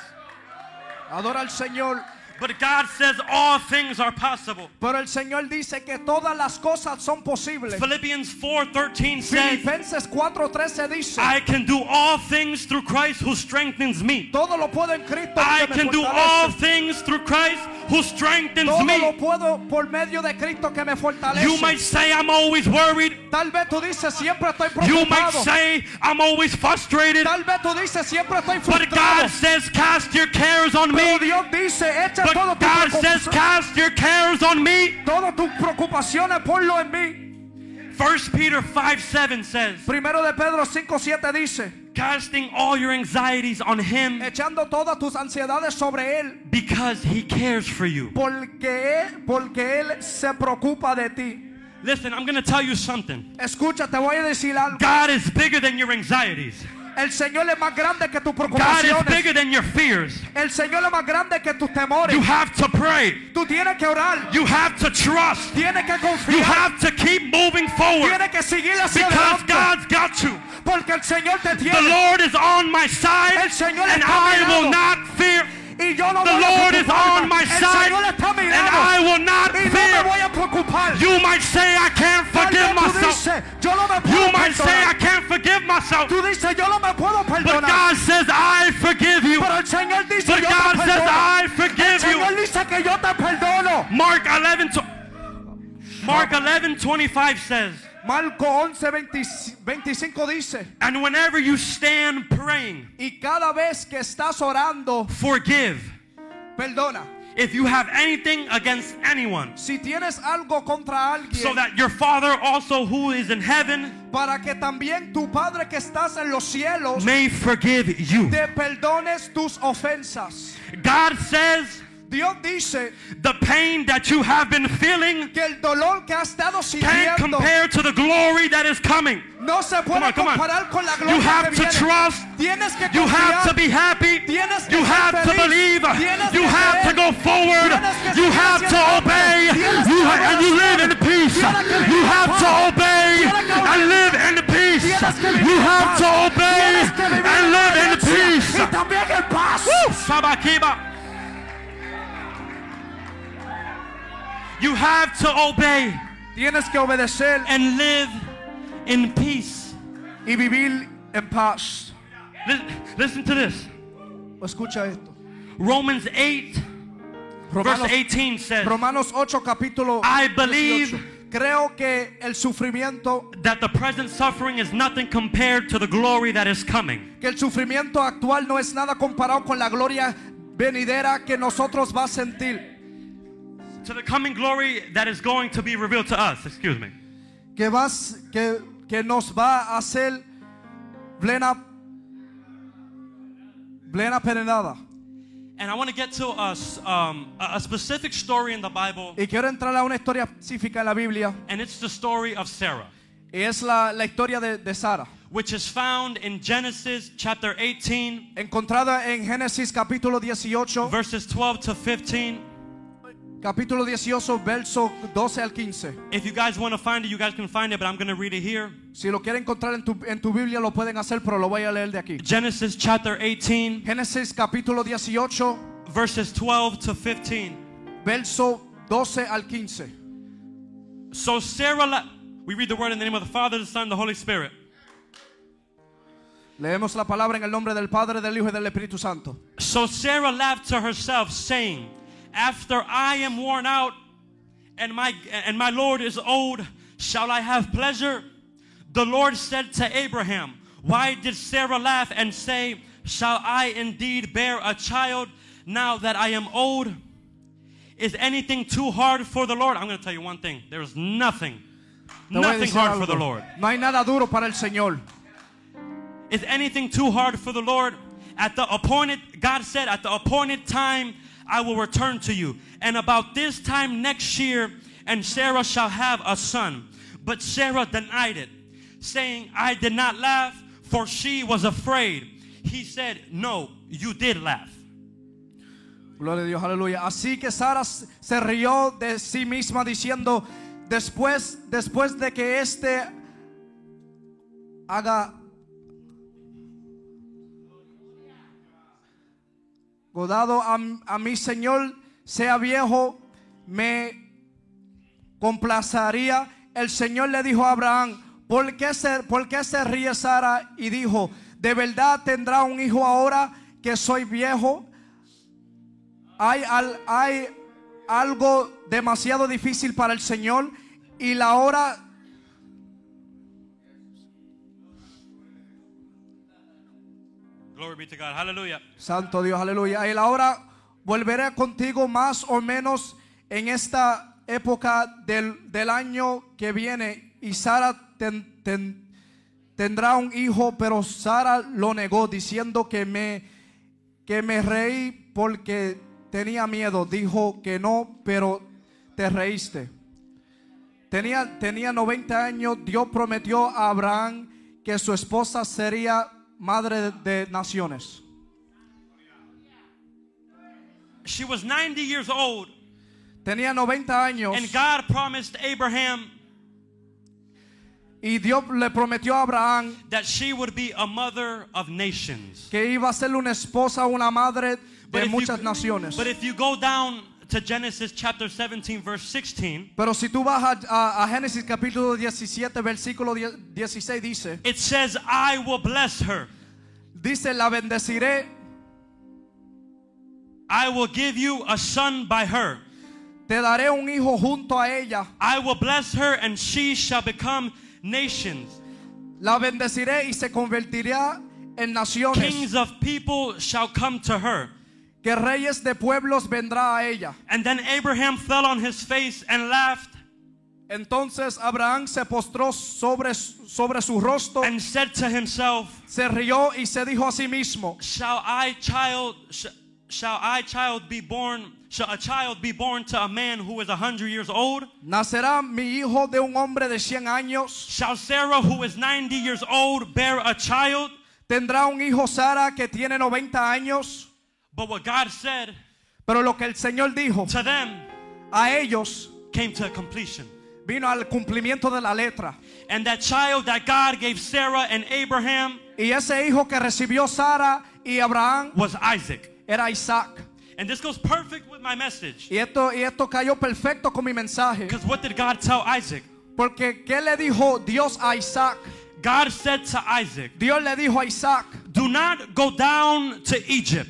adora al Señor. But God says all things are possible. Pero el Señor dice que todas las cosas son posibles. Philippians 4:13 says, Filipenses 4:13 dice, I can do all things through Christ who strengthens me. todo lo puedo en Cristo I can do all things through Christ who strengthens Todo lo me. puedo por medio de Cristo que me fortalece. You might say I'm always worried. Tal vez tú dices siempre estoy You might say I'm always frustrated. Tal vez tú dices siempre estoy But God says cast your cares on Pero me. Dios dice, echa todo But tu God says cast your cares on me. todas tus preocupaciones ponlo en mí. 1 Peter 5 7 says, Primero de Pedro 5:7 dice, casting all your anxieties on him echando todas tus ansiedades sobre él, because he cares for you. porque él se preocupa de ti. Listen, I'm going to tell you something. Escucha, te voy a decir algo. God is bigger than your anxieties. El Señor es más grande que tus God is bigger than your fears. El Señor es más grande que tus temores. You have to pray. Tú tienes que orar. You have to trust. Tienes que You have to keep moving forward Tienes que seguir hacia because adelante. God's got you. Porque el Señor te The. Lord is on my side El Señor and está a mi I will not fear. The Lord is on my side, and I will not fear. You might say, I can't forgive myself. You might say, I can't forgive myself. But God says, I forgive you. But God says, I forgive you. Mark 11, Mark eleven twenty-five says, Marco 11, 20 25 dice, And whenever you stand praying, y cada vez que estás orando, forgive. perdona. If you have anything against anyone, Si tienes algo contra alguien, so that your Father also who is in heaven para que también tu Padre que estás en los cielos may forgive you. te perdones tus ofensas. God says Dios dice the pain that you have been feeling que el dolor que has estado can't compare to the glory that is coming. no se Come puede on, come on. comparar con la You have que to viene. trust. Tienes que You have to be happy. Tienes que You have to believe. Tienes You have to go forward. You have to obey. You ha- and you live in peace. You have to obey and live in peace. Tienes que vivir You have to obey Tienes que vivir and live in peace. Y You have to obey Tienes que obedecer and live in peace. y vivir en paz. Li- Listen to this. Escucha esto. Romans 8, verse Romanos, 18 says, Romanos 8 capítulo I believe 18. creo que el sufrimiento, that the present suffering is nothing compared to the glory that is coming. que el sufrimiento actual no es nada comparado con la gloria venidera que nosotros va a sentir. To the coming glory that is going to be revealed to us. Excuse me. Que, vas, que, que nos va a hacer plena, plena perenada. And I want to get to a, um, a a specific story in the Bible, Y quiero entrar a una historia específica en la Biblia. and it's the story of Sarah, Y es la, la historia de, de Sara. which is found in Genesis chapter 18, Encontrada en Génesis capítulo 18, verses 12 to 15. Capítulo 18, verso 12 al 15. If you guys want to find it, you guys can find it, but I'm going to read it here. Si lo quieren encontrar en tu, en tu Biblia, lo pueden hacer, pero lo voy a leer de aquí. Genesis chapter 18, Génesis capítulo 18, verses 12 to 15. verso 12 al 15. So Sarah, we read the word in the name of the Father, the Son, and the Holy Spirit. Leemos la palabra en el nombre del Padre, del Hijo y del Espíritu Santo. So Sarah laughed to herself, saying, After I am worn out and my, and my Lord is old, shall I have pleasure? The Lord said to Abraham, Why did Sarah laugh and say, Shall I indeed bear a child now that I am old? Is anything too hard for the Lord? I'm going to tell you one thing. There is nothing, Te nothing hard for the Lord. No hay nada duro para el Señor. Is anything too hard for the Lord? At the appointed, God said, at the appointed time, I will return to you. And about this time next year, and Sarah shall have a son. But Sarah denied it, saying, I did not laugh, for she was afraid. He said, No, you did laugh. Gloria a Dios, aleluya. Así que Sara se rió de sí misma diciendo, después, después de que éste haga godado a, a mi Señor, sea viejo, me complacería. El Señor le dijo a Abraham, ¿por qué se, por qué se ríe Sara? Y dijo, ¿de verdad tendrá un hijo ahora que soy viejo? hay, al- hay algo demasiado difícil para el Señor y la hora Glory be to God. Hallelujah. Santo Dios, aleluya. Y la hora volveré contigo más o menos en esta época del, del año que viene y Sara ten- ten- tendrá un hijo, pero Sara lo negó diciendo que me que me reí porque tenía miedo. Dijo que no, pero te reíste. Tenía, tenía 90 años. Dios prometió a Abraham que su esposa sería madre de, naciones. She was 90 years old, Tenía 90 años and God promised Abraham y Dios le prometió a Abraham that she would be a mother of nations. que iba a ser una esposa, una madre de muchas you- naciones. But if you go down to Genesis chapter 17, verse 16, Pero si tú vas a, a- a Génesis capítulo 17, versículo 10 16 dice, it says, I will bless her. dice, la bendeciré, I will give you a son by her. te daré un hijo junto a ella, I will bless her, and she shall become nations. la bendeciré y se convertirá en naciones, Kings of people shall come to her. Que reyes de pueblos vendrá a ella. And then Abraham fell on his face and laughed Entonces Abraham se postró sobre, sobre su rostro, and said to himself, se rió y se dijo a sí mismo, Shall I child sh- shall I child be born shall a child be born to a man who is a hundred years old? nacerá mi hijo de un hombre de 100 años. Shall Sarah, who is 90 years old, bear a child? Tendrá un hijo Sara que tiene 90 años. But what God said Pero lo que el Señor dijo to them a ellos came to completion. vino al cumplimiento de la letra. And that child that God gave Sarah and Abraham Y ese hijo que recibió Sara y Abraham was Isaac. era Isaac. And this goes perfect with my message. Y esto, y esto cayó perfecto con mi mensaje. Because what did God tell Isaac? Porque ¿qué le dijo Dios a Isaac? God said to Isaac, Dios le dijo a Isaac, Do not go down to Egypt.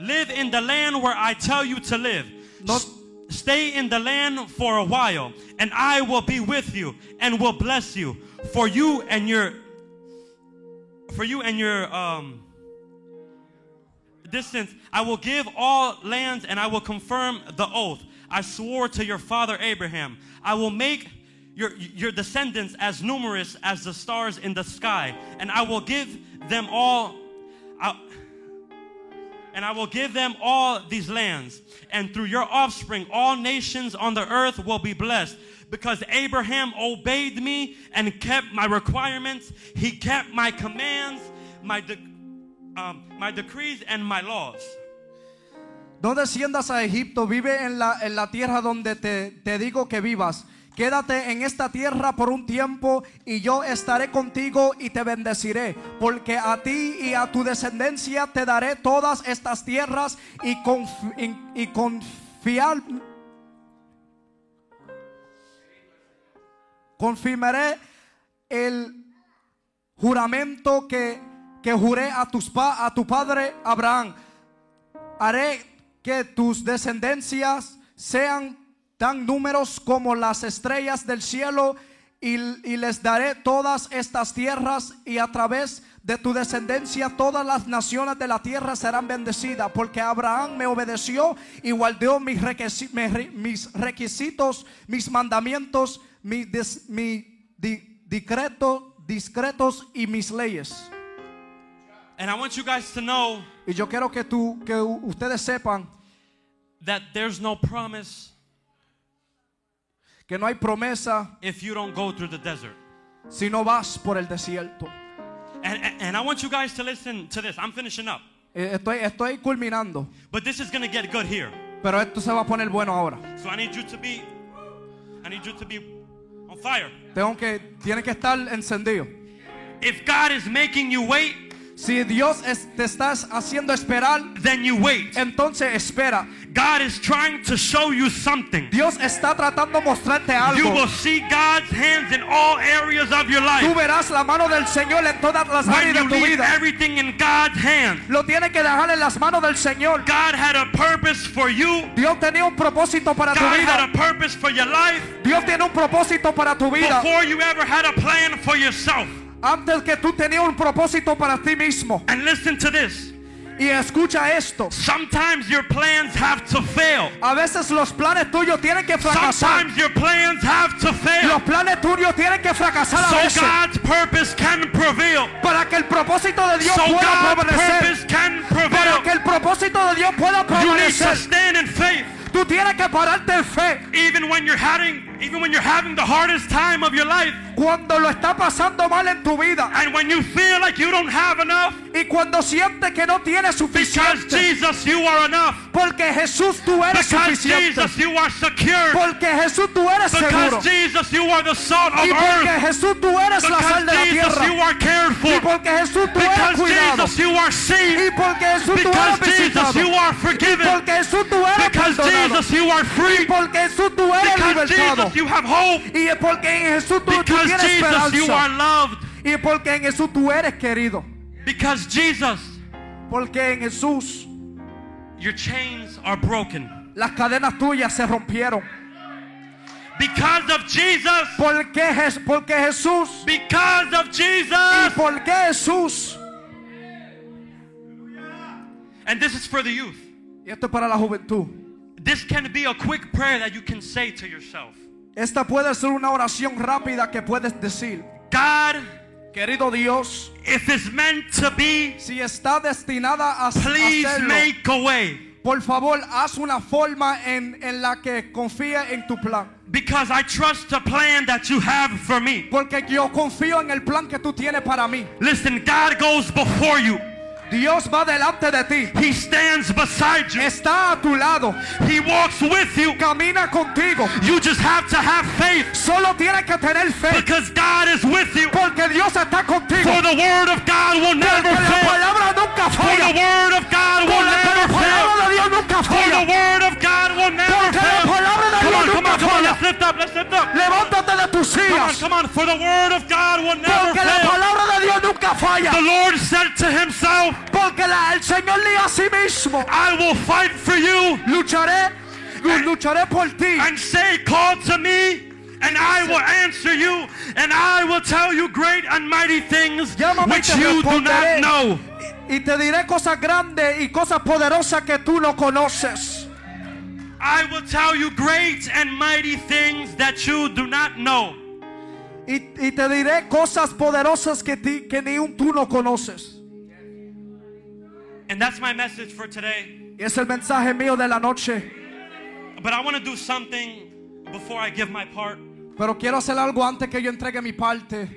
Live in the land where I tell you to live. Stay in the land for a while, and I will be with you and will bless you. For you and your for you and your um distance, I will give all lands and I will confirm the oath. I swore to your father Abraham. I will make your, your descendants as numerous as the stars in the sky, and I will give them all. I, and I will give them all these lands, and through your offspring, all nations on the earth will be blessed. Because Abraham obeyed me and kept my requirements, he kept my commands, my, de- um, my decrees, and my laws. No desciendas a Egipto, vive en la, en la tierra donde te, te digo que vivas. Quédate en esta tierra por un tiempo y yo estaré contigo y te bendeciré, porque a ti y a tu descendencia te daré todas estas tierras y, conf- y- y confiar, confirmaré el juramento que, que juré a, tus pa- a tu padre Abraham. Haré que tus descendencias sean tan números como las estrellas del cielo y, y les daré todas estas tierras y a través de tu descendencia todas las naciones de la tierra serán bendecidas porque Abraham me obedeció y guardó mis, requisi- mis requisitos, mis mandamientos, mis mi di- decreto- discretos y mis leyes. And I want you guys to know Y yo quiero que, tú, que ustedes sepan that there's no promise que no hay promesa if you don't go through the desert. si no vas por el desierto. And, and, and I want you guys to listen to this. I'm finishing up. Eh, Estoy, estoy culminando, But this is going to get good here. pero esto se va a poner bueno ahora. So I need you to be I need you to be on fire. Tengo que, tiene que estar encendido. If God is making you wait, Si Dios es- te estás haciendo esperar, then you wait. entonces espera. God is trying to show you something. Dios está tratando mostrarte You algo. will see God's hands in all areas of your Tú life. verás la mano del Señor en todas las áreas you de tu leave vida. everything in God's hands. Lo tiene que dejar en las manos del Señor. God had a purpose for you. Dios tenía un propósito para tu God had vida. a purpose for your life Dios tiene un propósito para tu vida. before you ever had a plan for yourself. Antes que tú tenías un propósito para ti mismo. And listen to this. Y escucha esto. Sometimes your plans have to fail. A veces los planes tuyos tienen que fracasar. Sometimes your plans have to fail. Los planes tuyos tienen que fracasar a So veces. God's purpose can prevail. Para que el propósito de Dios So pueda God's permanecer. Para que el propósito de Dios pueda You need to permanecer. stand in faith. Tú tienes que pararte en fe. Even when you're even when you're having the hardest time of your life. Cuando lo está pasando mal en tu vida. And when you feel like you don't have enough. Y cuando sientes que no tienes Because. Jesus, you are enough. Porque Jesús tú eres Because suficiente. Jesus, you are secure. Porque Jesús tú eres seguro. Because Jesus, you are the salt of Y porque earth. Jesús tú eres la sal Because de la Jesus, you are cared Y for. porque Jesús tú eres Because cuidado. Jesus, you are seen. Y porque Jesús tú eres Because Jesus, you are Y forgiven. porque Jesús tú eres Because perdonado. Jesus, you are Y free. porque Jesús tú eres Because libertado. Jesus, you have hope. Y es porque en Jesús tú, tú tienes Jesus, you are loved. Y porque en Jesús tú eres querido. Because Jesus, Porque en Jesús your chains are broken. las cadenas tuyas se rompieron. Because of Jesus, Porque, porque Jesús. because of Jesus. por qué Jesús? And this is for the youth. Y esto es para la juventud. This can be a quick prayer that you can say to yourself. Esta puede ser una oración rápida que puedes decir. God, Querido Dios, if it's meant to be, si está destinada a please hacerlo, make a way. por favor, haz una forma en, en la que confíe en tu plan. Because I trust the plan that you have for me. Porque yo confío en el plan que tú tienes para mí. Listen, God goes before you. Dios va delante de ti. He stands beside you. Está a tu lado. He walks with you. Camina contigo. You just have to have faith Solo tienes que tener fe. because God is with you. Porque Dios está contigo. For the word of God will never up. Let's lift up. Levántate de tus Come on, sillas. come on. For the word of God will never Porque la fail. palabra de Dios nunca falla. The Lord said to himself, Porque la- el Señor dijo a sí mismo, I will fight for you lucharé lucharé por ti. and say, Call to me, and I will answer you, and I will tell you great and mighty things Llámame which you do not know. Y te diré cosas grandes y cosas poderosas que tú no conoces. I will tell you great and mighty things that you do not know. Y, y te diré cosas poderosas que, ti- que ni un tú no conoces. And that's my message for today. Y es el mensaje mío de la noche. But I want to do something before I give my part. Pero quiero hacer algo antes que yo entregue mi parte.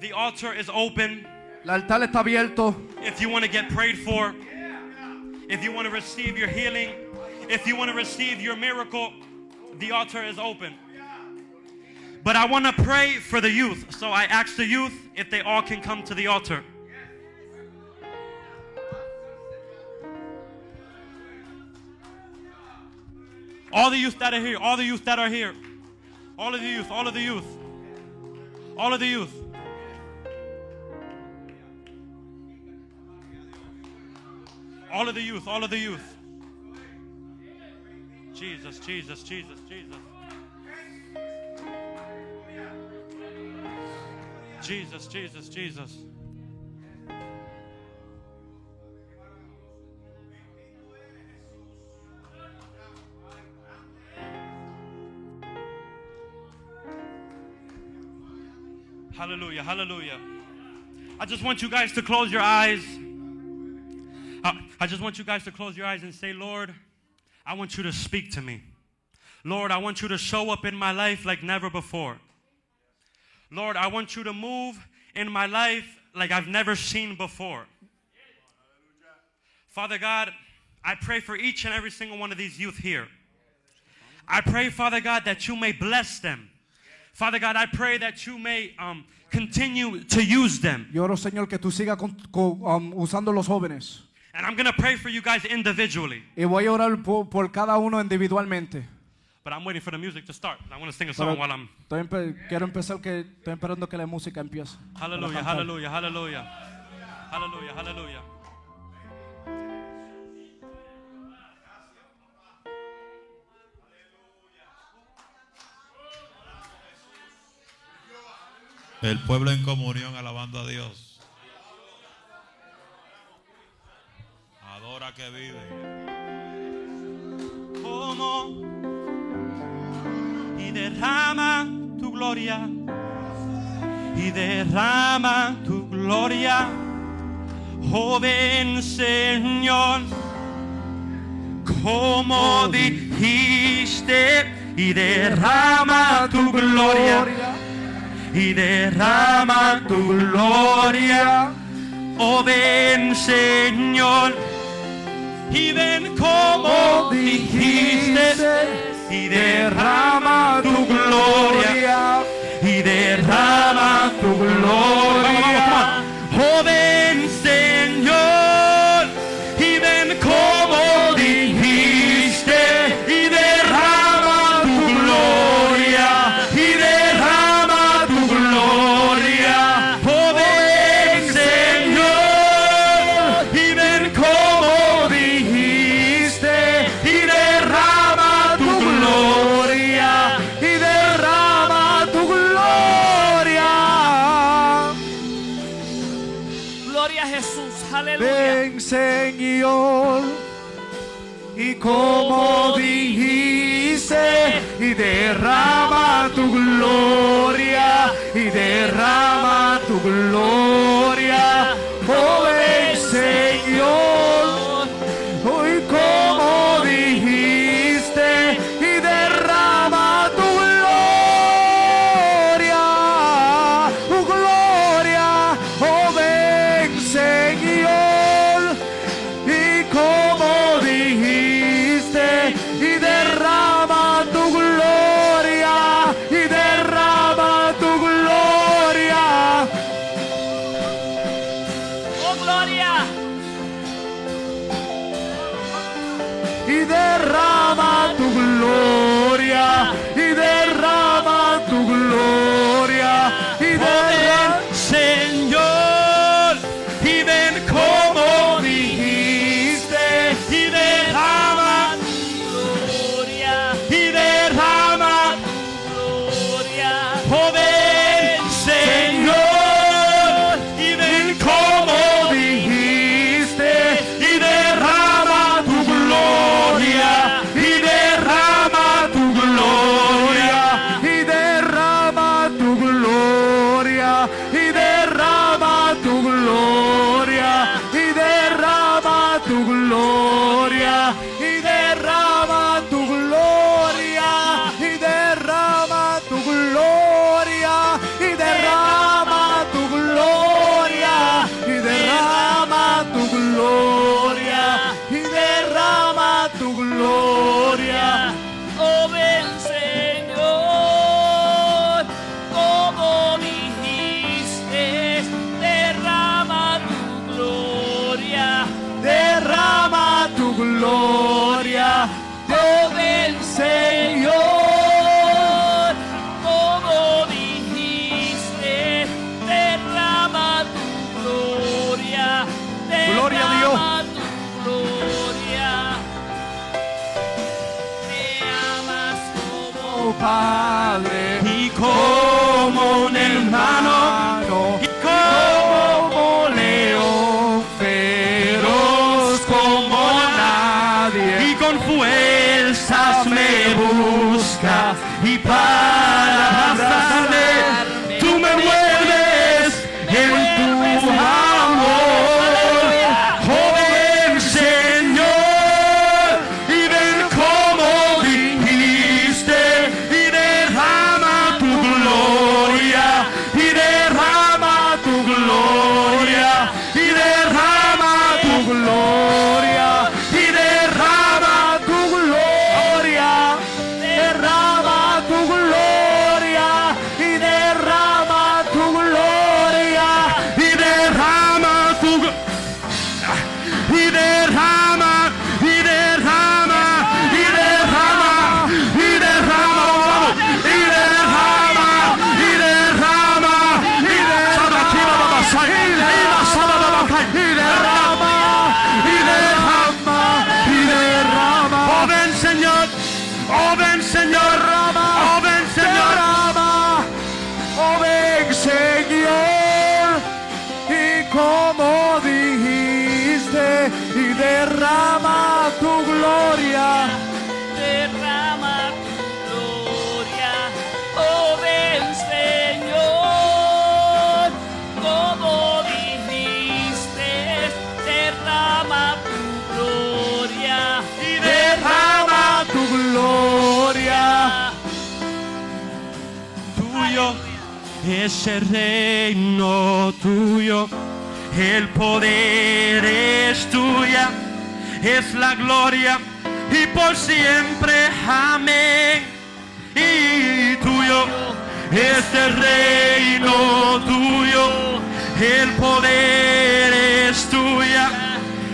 The altar is open. El altar está abierto. If you want to get prayed for, if you want to receive your healing, if you want to receive your miracle, the altar is open. But I want to pray for the youth. So I ask the youth if they all can come to the altar. All the youth that are here, all the youth that are here, all of the youth, all of the youth, all of the youth. All of the youth, all of the youth. Jesus, Jesus, Jesus, Jesus. Jesus, Jesus, Jesus. Hallelujah, hallelujah. I just want you guys to close your eyes. I, I just want you guys to close your eyes and say, Lord, I want you to speak to me. Lord, I want you to show up in my life like never before. Lord, I want you to move in my life like I've never seen before. Father God, I pray for each and every single one of these youth here. I pray, Father God, that you may bless them. Father God, I pray that you may um, continue to use them. Yo oro, Señor, que tú sigas um, usando los jóvenes. And I'm going to pray for you guys individually. Y voy a orar por, por cada uno individualmente. But I'm waiting for the music to start. I want to sing a Pero song while I'm. estoy empe- quiero empezar que estoy esperando que la música empiece. Hallelujah, hallelujah, hallelujah. Hallelujah, hallelujah. El pueblo en comunión alabando a Dios. Que vive. Como y derrama tu gloria. Y derrama tu gloria, joven Señor, como dijiste y derrama tu gloria. Y derrama tu gloria, oh ven Señor, y ven como dijiste y derrama tu gloria y derrama tu gloria, como dijiste, y derrama tu gloria, y derrama ese reino tuyo. El poder es tuya, es la gloria y por siempre. Amén. Y tuyo es el reino tuyo. El poder es tuya,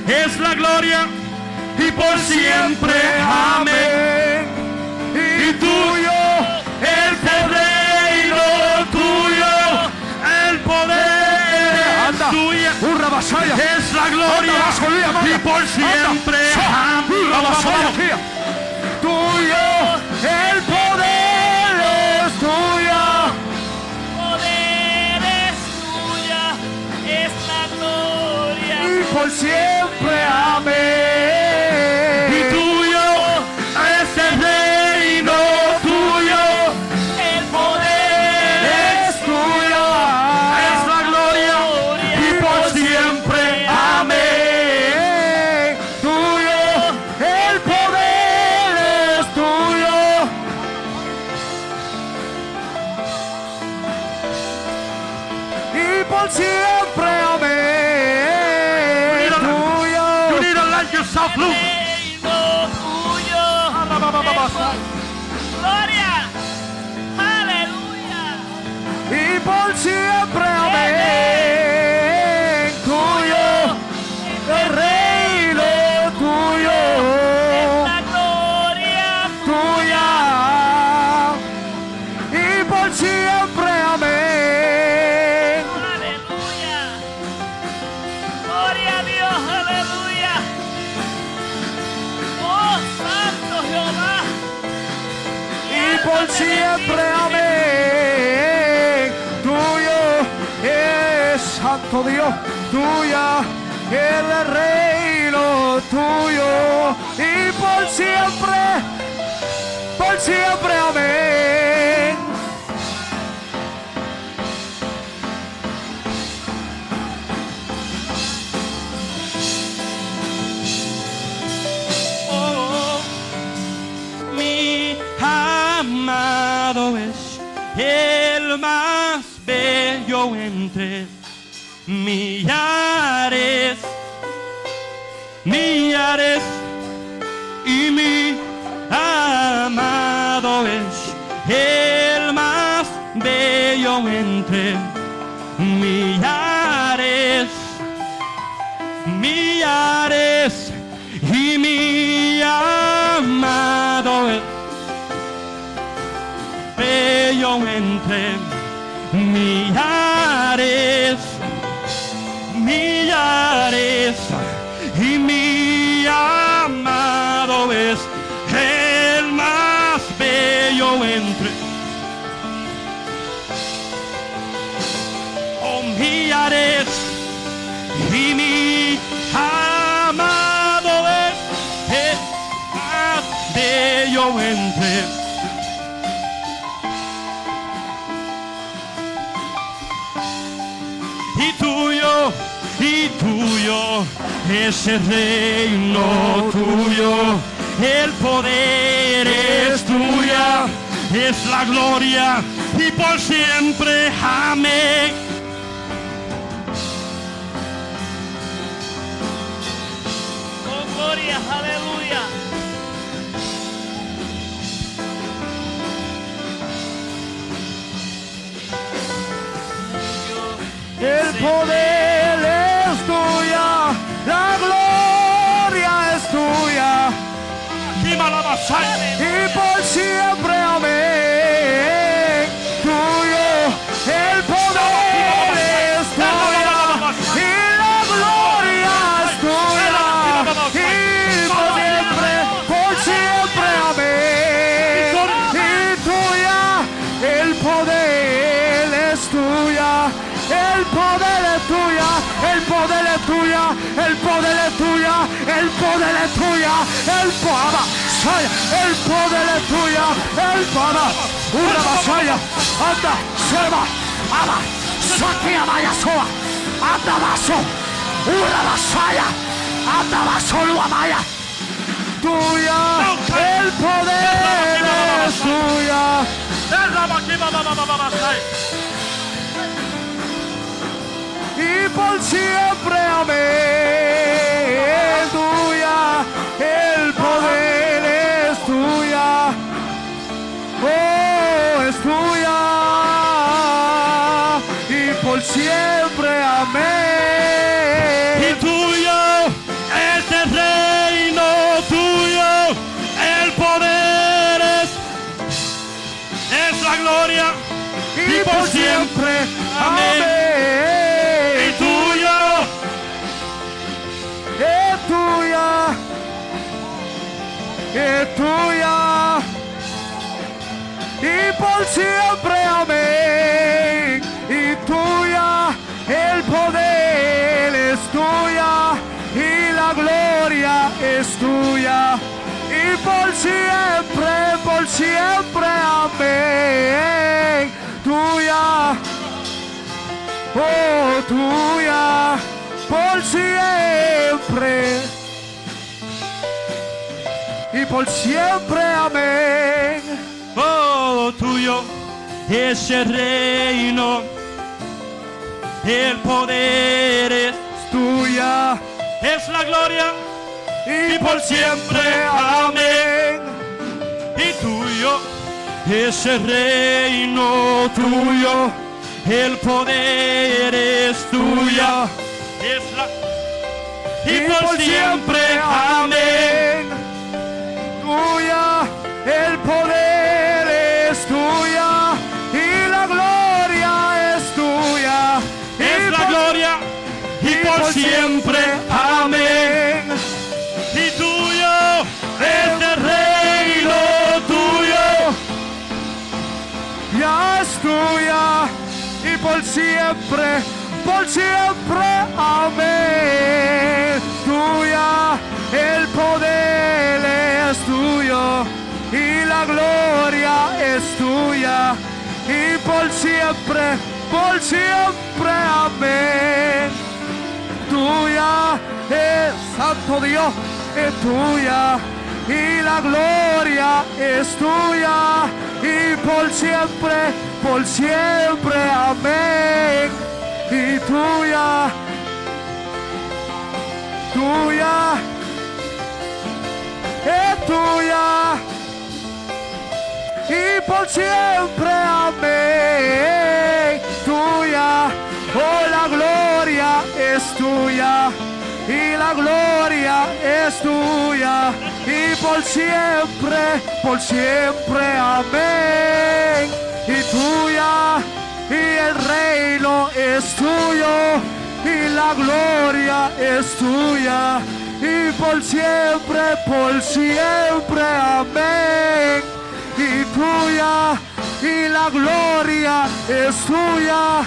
es la gloria y por siempre. Amén. Y tuyo. es la gloria y por siempre Tuyo el poder es tuyo. Poder es tuya, es la gloria. Y por siempre amén. y mi amado es el más bello entre millares, millares y mi amado es bello entre millares, millares. Y tuyo, y tuyo es el reino tuyo, el poder es tuya, es la gloria y por siempre, amén. Gloria. Poder es tuya, la gloria es tuya. Y por siempre, amén. El poder es tuya, el poder, una vasalla, anda, seba, ama, saquea vaya soa, anda vaso, una vasalla, anda vaso, lo amaya, tuya, el poder es tuya. y por siempre, amén. Amén. Y tuyo es el reino tuyo, el poder es, es la gloria Y por siempre, amén. y tuyo Es tuya, es tuya, y por siempre, amén. Es tuya, y por siempre, por siempre, amén. Tuya, oh tuya, por siempre y por siempre, amén. Oh, tuyo es el reino, el poder es, Tuya es la gloria y, por siempre, amén. Y tuyo es el reino tuyo, el poder es tuya, es la y por siempre, amén. Tuya, el poder es tuya y la gloria es tuya. Es y la por- gloria y por siempre, por siempre, por siempre, amén. Tuya, el poder es tuyo y la gloria es tuya y por siempre, por siempre, amén. Tuya es Santo Dios, es tuya y la gloria es tuya y por siempre, por siempre, amén. Y tuya, tuya, es tuya y por siempre, amén. Tuya, oh la gloria es tuya y la gloria es tuya y por siempre, por siempre, amén. Y tuya y el reino es tuyo y la gloria es tuya y por siempre, por siempre, amén y tuya, y la gloria es tuya,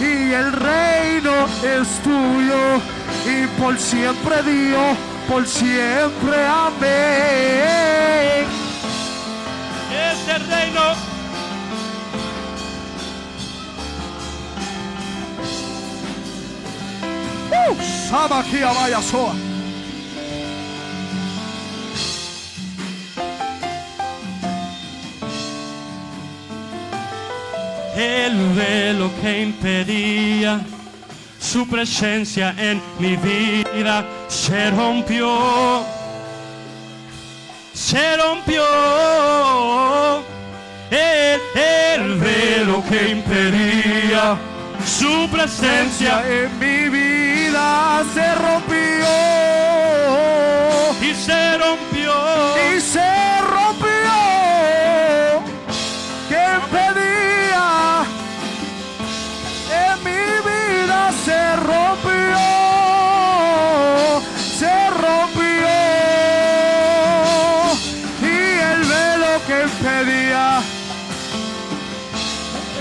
y el reino es tuyo, y por siempre Dios, por siempre amén. este reino. Uh, Saba aquí vaya soa. El velo que impedía su presencia en mi vida se rompió. Se rompió. El, el velo que impedía su presencia en mi vida se rompió y se rompió. y se rompió. Se rompió, se rompió. Y el velo que impedía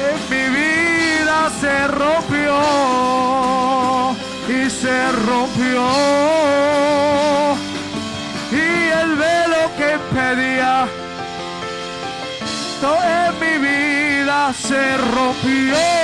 en mi vida se rompió. Y se rompió. Y el velo que impedía todo en mi vida se rompió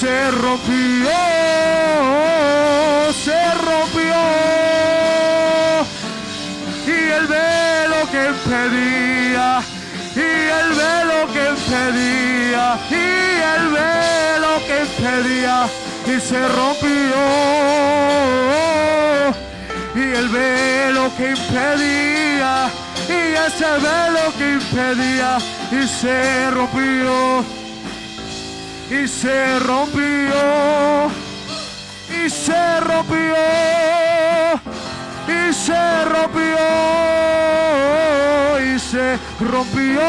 se rompió, se rompió. Y el velo que impedía y el velo que impedía y el velo que impedía y se rompió. Y el velo que impedía y ese velo que impedía y se rompió y se rompió, y se rompió, y se rompió, y se rompió,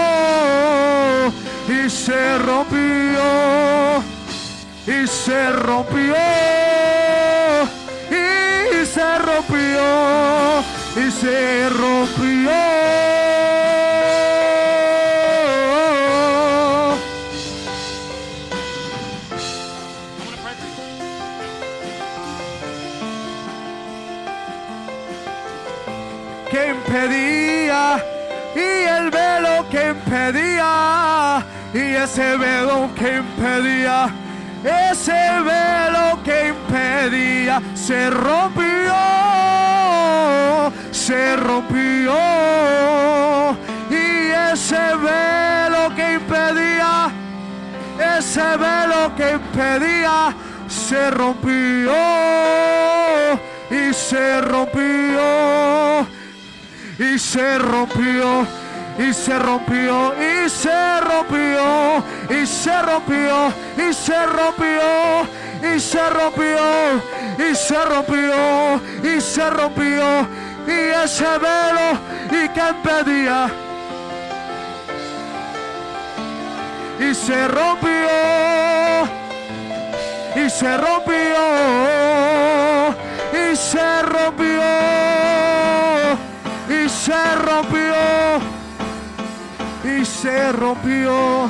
y se rompió, y se rompió, y se rompió, y se rompió. Impedía y el velo que impedía y ese velo que impedía ese velo que impedía se rompió se rompió y ese velo que impedía ese velo que impedía se rompió y se rompió y se rompió y se rompió y se rompió y se rompió y se rompió y se rompió y se rompió y se rompió y ese velo y que impedía y se rompió y se rompió y se rompió se rompió y se rompió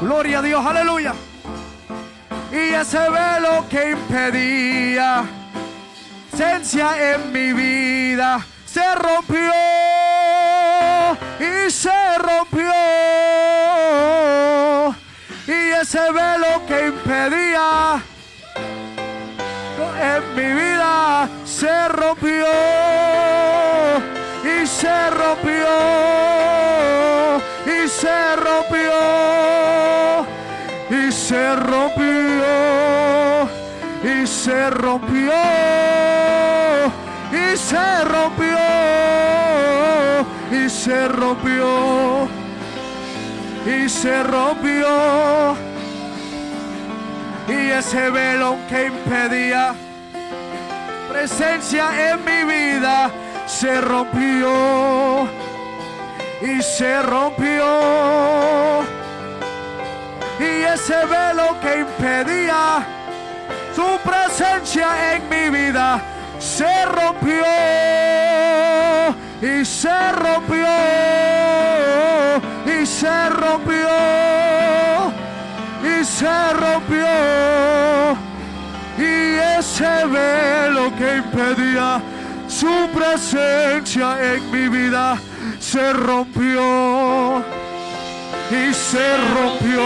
Gloria a Dios, aleluya. Y ese velo que impedía esencia en mi vida se rompió y se rompió ese velo que impedía. En mi vida se rompió y se rompió y se rompió y se rompió y se rompió y se rompió y se rompió y se rompió ese velo que impedía presencia en mi vida se rompió y se rompió. Y ese velo que impedía su presencia en mi vida se rompió y se rompió y se rompió se rompió y ese velo que impedía su presencia en mi vida se rompió y se rompió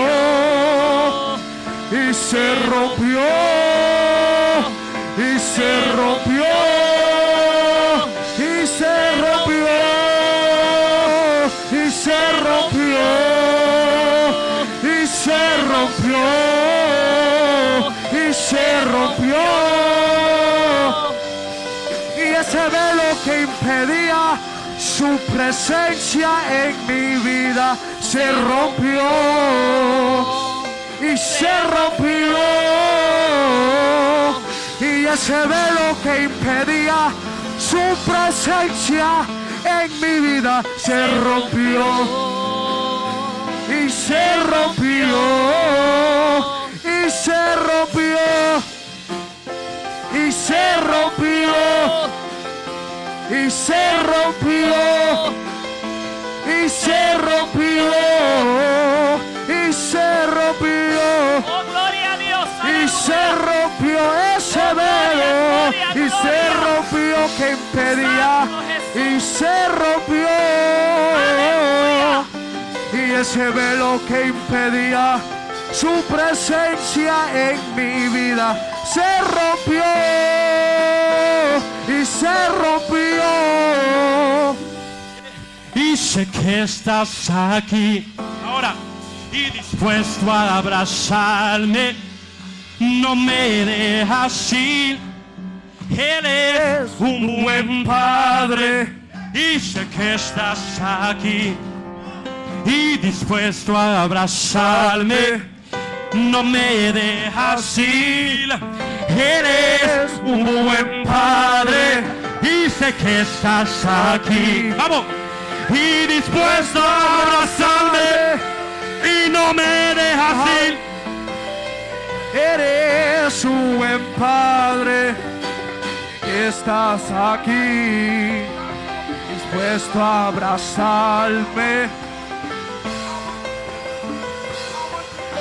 y se rompió y se rompió. y rompió. Y ese velo que impedía su presencia en mi vida se rompió. Y se rompió. Y ese velo que impedía su presencia en mi vida se rompió. Y se rompió. Y se rompió se rompió. Y se rompió. Y se rompió. Y se rompió. Oh, gloria a Dios. y se rompió ese velo. y se rompió que impedía y se rompió. Y ese velo que impedía su presencia en mi vida se rompió y se rompió Y sé que estás aquí ahora y dispuesto a abrazarme. No me dejas ir. Eres un buen padre. Y sé que estás aquí y dispuesto a abrazarme. No me dejas ir. Eres un buen padre. Y sé que estás aquí. Vamos. Y dispuesto a abrazarme. Y no me dejas ir. Eres un buen padre, estás aquí, dispuesto a abrazarme.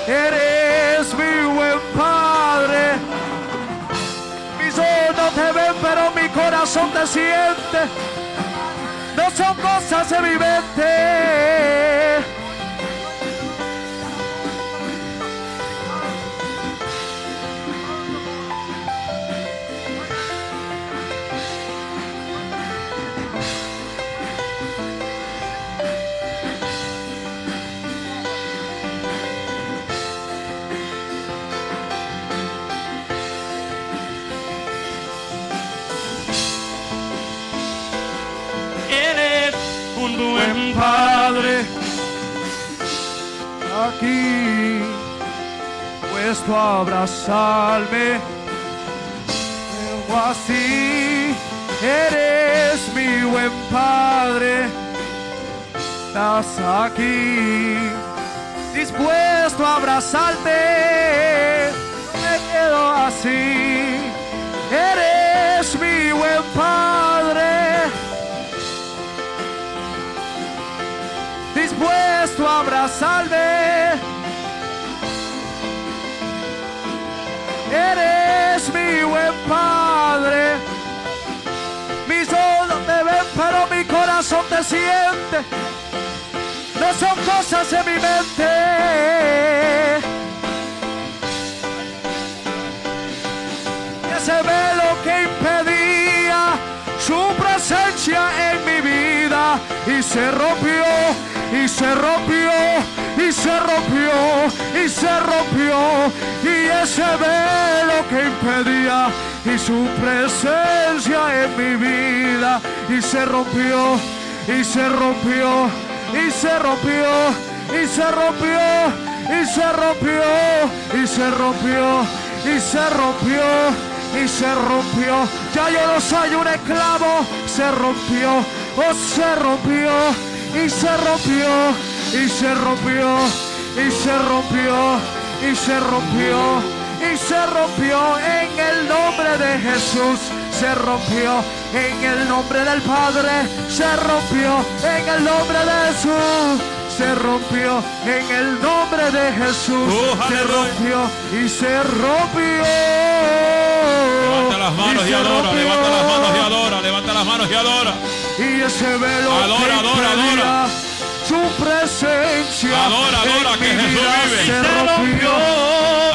Eres mi buen padre, mis ojos no te ven, pero mi corazón te siente. No son cosas de aquí puesto a abrazarme. Pero así eres mi buen padre. Estás aquí dispuesto a abrazarte. No me quedo así eres mi buen padre dispuesto a abrazarme. Eres mi buen padre. Mis ojos te ven, pero mi corazón te siente. No son cosas en mi mente. Ese velo que impedía su presencia en mi vida y se rompió y se rompió y se rompió y se rompió y ese velo que impedía y su presencia en mi vida y se rompió y se rompió y se rompió y se rompió y se rompió y se rompió y se rompió y se rompió. Ya yo no soy un esclavo, se rompió, oh se rompió y se rompió y se rompió y se rompió y se rompió y se rompió en el nombre de Jesús. Se rompió en el nombre del Padre, se rompió en el nombre de Jesús se rompió en el nombre de Jesús. Oh, se rompió y se rompió. Levanta las manos y adora, levanta las manos y adora, levanta las manos y adora. Y ese velo Adora, que adora, adora. su presencia. Adora, adora, en que mi Jesús vida vive. Se rompió.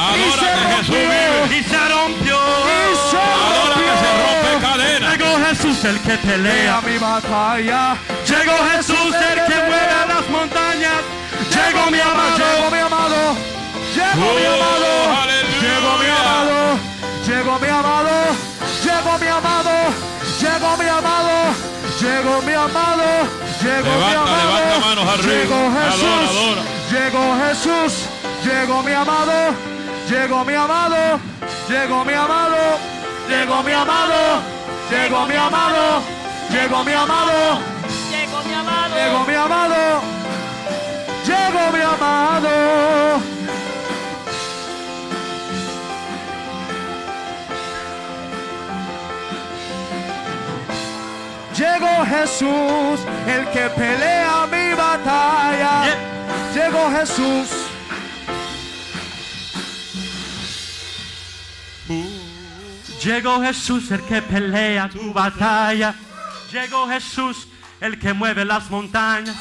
Adora se que Jesús vive. Y se rompió. Y se Adora que se rompe cadena. Llegó Jesús el que Pelea mi batalla. Llegó Jesús el que mueve las montañas. Llegó mi Llegó amado. mi amado. Llegó mi amado. Llegó mi amado. Llegó mi amado. Llegó mi amado. Llegó mi amado. Llegó mi amado. Llegó mi amado. levanta manos arriba. Llegó Jesús. Adora, adora. Llegó Jesús. Llegó mi amado. Llegó mi amado. Llegó mi amado. Llegó mi amado. Llegó mi amado. Llegó mi amado. Llegó mi amado. Llegó mi amado. Llegó mi amado. Llegó Jesús, el que pelea mi batalla. Llegó Jesús. Llegó Jesús el que pelea tu batalla. Llegó Jesús el que mueve las montañas.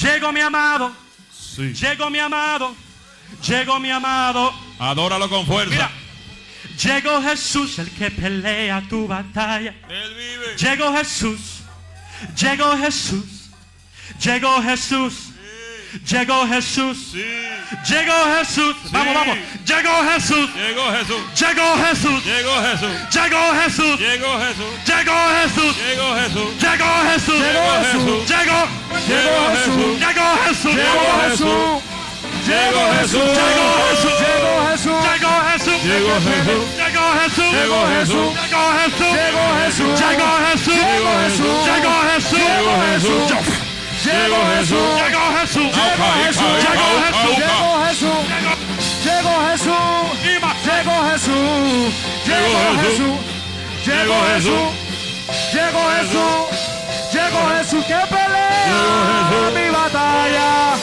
Llegó mi amado. Sí. Llegó mi amado. Llegó mi amado. Adóralo con fuerza. Mira. Llegó Jesús el que pelea tu batalla. Él vive. Llegó Jesús. Llegó Jesús. Llegó Jesús. Llegó Jesús. Llegó Jesús. Vamos, vamos. Llegó Jesús. Llegó Jesús. Llegó Jesús. Llegó Jesús. Llegó Jesús. Llegó Jesús. Llegó Jesús. Llegó Jesús. Llegó Jesús. Llegó Jesús. Llegó. Llegó Jesús. Llegó Jesús. Llegó Jesús. Llegó Jesús. Llegó Jesús. Llegó Jesús. Llegó Jesús. Llegó Jesús. Llegó Jesús. Llegó Jesús. Llegó Jesús. Llegó Jesús. Llegó Jesús. Llegó Jesús. Llegó Jesús. Llegó Jesús. Llegó Jesús. Llegó Jesús. Auca, Jesús. Llegó Jesús. Llegó Jesús. Llegó Jesús. Llegó Jesús. Llegó Jesús. Llegó Jesús. Llegó Jesús. Llegó Jesús que pelea Llegó mi batalla.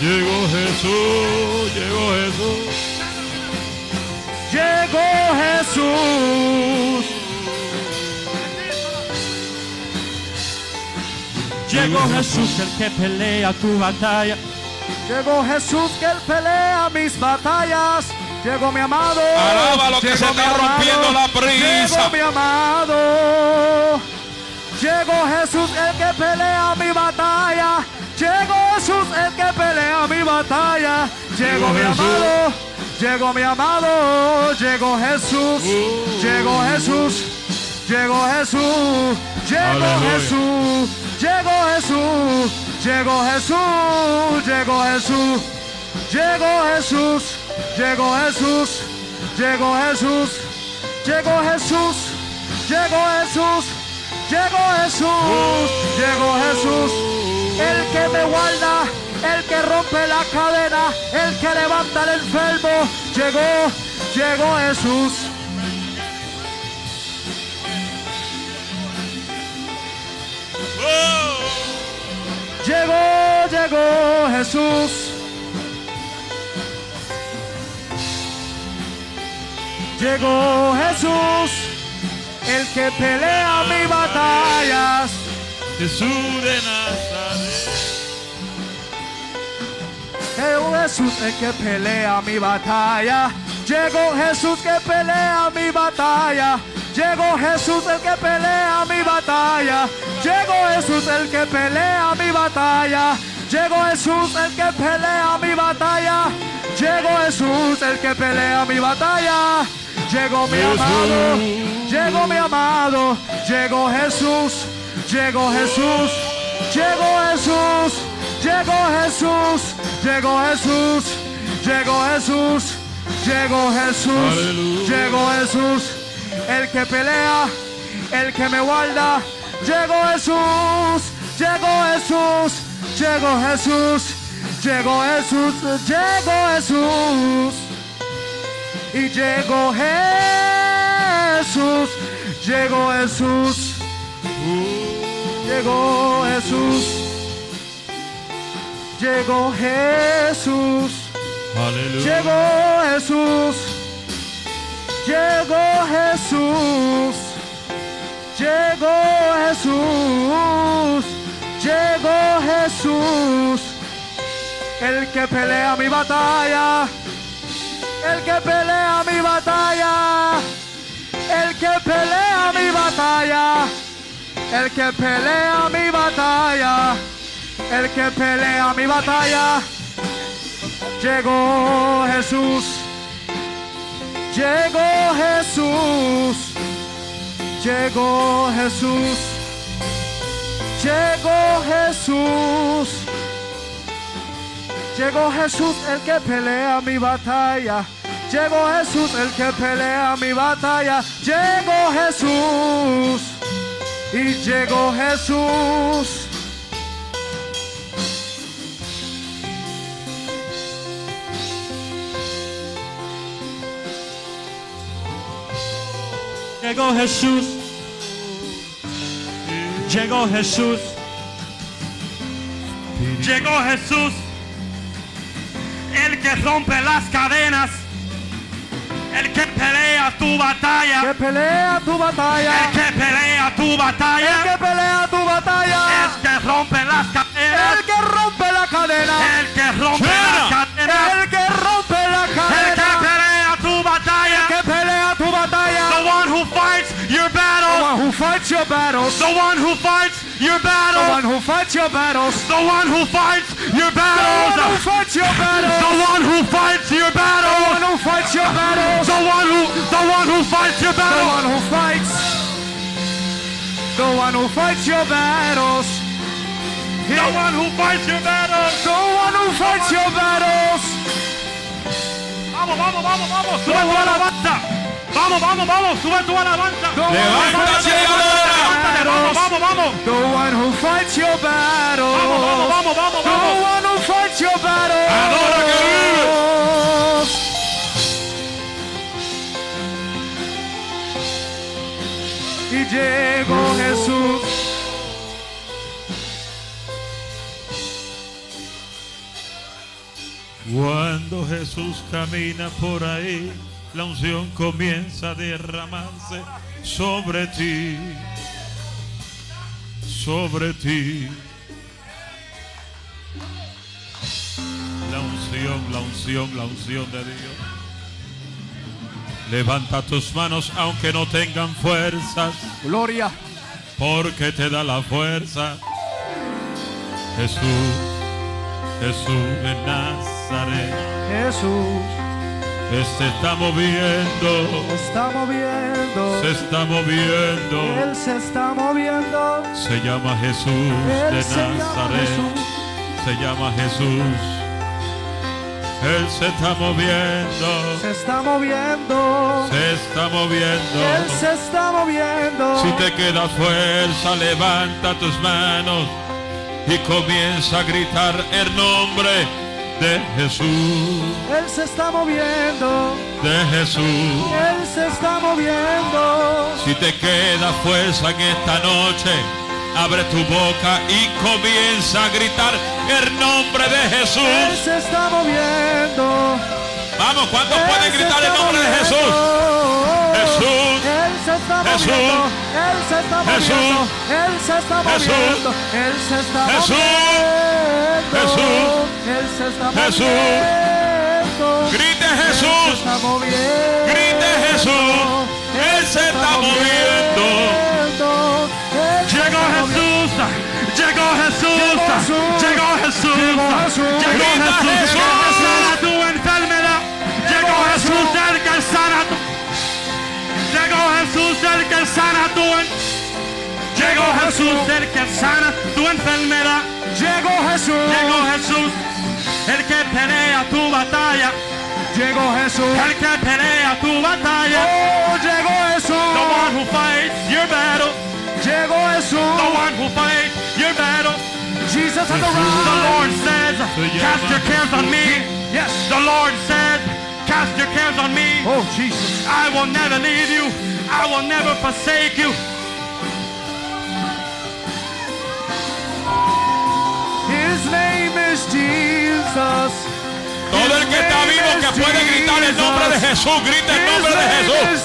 Llegó Jesús. Llegó Jesús. Llegó Jesús. Llegó Jesús el que pelea tu batalla. Llegó Jesús que él pelea mis batallas. Llegó mi amado. Alaba lo que se está amado. rompiendo la prisa. Llegó mi amado. Llegó Jesús el que pelea mi batalla. Llegó Jesús el que pelea mi batalla. Llegó mi amado. Llegó mi amado. Llegó Jesús. Uh. Llegó Jesús. Llegó Jesús. Llegó. Jesús. Llegó Jesús. Llegó Jesús. Llegó Jesús. Llegó Jesús. Llegó Jesús. Llegó Jesús. Llegó Jesús. Llegó Jesús. Llegó Jesús. Llegó Jesús. El que me guarda. El que rompe la cadena. El que levanta al enfermo. Llegó. Llegó Jesús. Llegó, llegó Jesús. Llegó Jesús, el que pelea mis batallas. Jesús de Nazaret. Jesús, el que pelea mi batalla. Llegó Jesús que pelea mi batalla. Llegó Jesús el que pelea mi batalla. Llegó Jesús el que pelea mi batalla. Llegó Jesús el que pelea mi batalla. Llegó Jesús el que pelea mi batalla. Llegó mi amado. Llegó mi amado. Llegó Jesús. Llegó Jesús. Llegó Jesús. Llegó Jesús. Llegó Jesús. Llegó Jesús. Llegó Jesús, llegó Jesús, el que pelea, el que me guarda. Llegó Jesús, llegó Jesús, llegó Jesús, llegó Jesús, llegó Jesús. Y llegó Jesús, llegó Jesús, llegó Jesús, llegó Jesús. Llegó Jesús, llegó Jesús, llegó Jesús, llegó Jesús, el que pelea mi batalla, el que pelea mi batalla, el que pelea mi batalla, el que pelea mi batalla, el que pelea mi batalla. Llegó Jesús, llegó Jesús, llegó Jesús, llegó Jesús, llegó Jesús el que pelea mi batalla, llegó Jesús el que pelea mi batalla, llegó Jesús y llegó Jesús. Llegó Jesús. Llegó Jesús. Llegó Jesús. El que rompe las cadenas. El que pelea tu batalla. Que pelea tu batalla. El que pelea tu El batalla. que pelea tu batalla. El que rompe las cadenas. El que rompe la cadena. El que rompe las cadenas. El que rompe la El que cadena. pelea tu batalla. Que pelea tu The batalla. one who fights your The battle. one who fights your battles. The one who fights your battles. The one who fights your battles. The one who fights your battles. The one who fights your battles. The one who fights your battles. The one who fights your battles. The one who, the one who fights your battles. The one who fights. The one who fights your battles. The one who fights your battles. The one who fights your battles. Vamos, vamos, vamos, vamos. Sube tu alabanza. Vamos, vamos, vamos. Sube tu alabanza. The one who Levántate y your Levántate, Vamos, battles. vamos, vamos. The one who fights your battles. Vamos, vamos, vamos, vamos, The one who fights your battles. Adora que Y llegó Jesús. Cuando Jesús camina por ahí, la unción comienza a derramarse sobre ti, sobre ti. La unción, la unción, la unción de Dios. Levanta tus manos aunque no tengan fuerzas, Gloria. porque te da la fuerza. Jesús, Jesús de Nazaret. Jesús se está moviendo, se está moviendo. se está moviendo. Él se está moviendo. Se llama Jesús Él de se llama Nazaret. Jesús. Se llama Jesús. Él se está moviendo. Se está moviendo. Se está Él moviendo. se está moviendo. Si te queda fuerza, levanta tus manos y comienza a gritar el nombre de Jesús. Él se está moviendo. De Jesús. Él se está moviendo. Si te queda fuerza en esta noche, abre tu boca y comienza a gritar el nombre de Él Jesús. se está moviendo. Vamos, ¿cuántos Él pueden gritar el nombre de. Jesús. Está Jesús. moviendo. Él se está Jesús. moviendo. Él se está Jesús. moviendo. Él se está Jesús. moviendo. Él se está Jesús. moviendo. Grite Jesús. está moviendo. Grite Jesús. Él se está moviendo. Llegó Jesús, llegó Jesús, llegó Jesús, Llegó Jesús. llegó Jesús, llegó Jesús el que sana tu enfermedad, Llegó Jesús. llegó Jesús el que pelea tu batalla, Llegó Jesús. El que pelea tu batalla. Oh, llegó The one who fights your battle. Llegó The one who fights your battle. Jesus has arrived. The arrived. Lord says, cast your cares on me. Yes. The Lord said, cast your cares on me. Oh, Jesus. I will never leave you. I will never forsake you. Todo el que está vivo que puede gritar el nombre de Jesús, grita el nombre de Jesús.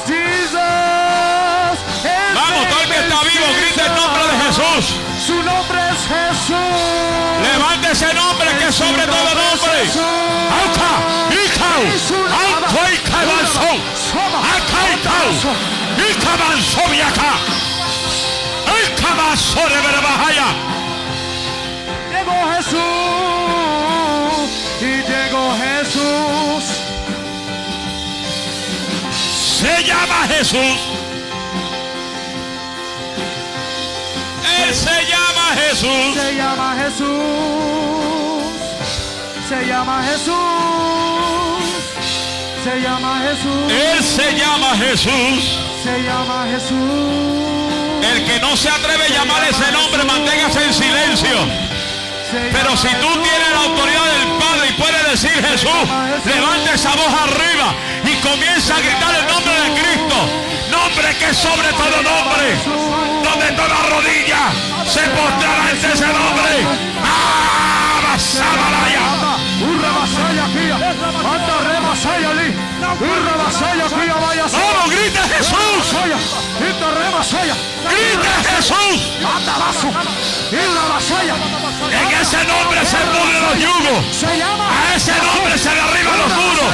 Vamos, todo el que está vivo, grita el nombre de Jesús. Su nombre es Jesús. Levante ese nombre que es sobre todo nombre. Alta, Icao, Alto y Cabanzo, Acá y Cau, y acá. El Cabanzo de Berbajaya. Jesús. Llama Jesús. Él se llama Jesús. Se llama Jesús. Se llama Jesús. Se llama Jesús. Él se llama Jesús. Se llama Jesús. El que no se atreve a llamar ese nombre, manténgase en silencio. Pero si tú tienes la autoridad del Padre y puedes decir Jesús, levante esa voz arriba y comienza a gritar el nombre de Cristo. Nombre que es sobre todo nombre. Donde toda rodilla se postrará ante ese nombre. ¡Ah! ¡Vamos, grita Jesús! ¡Grita Jesús! En ese nombre se pudren los yugos. A ese nombre se derriban los muros.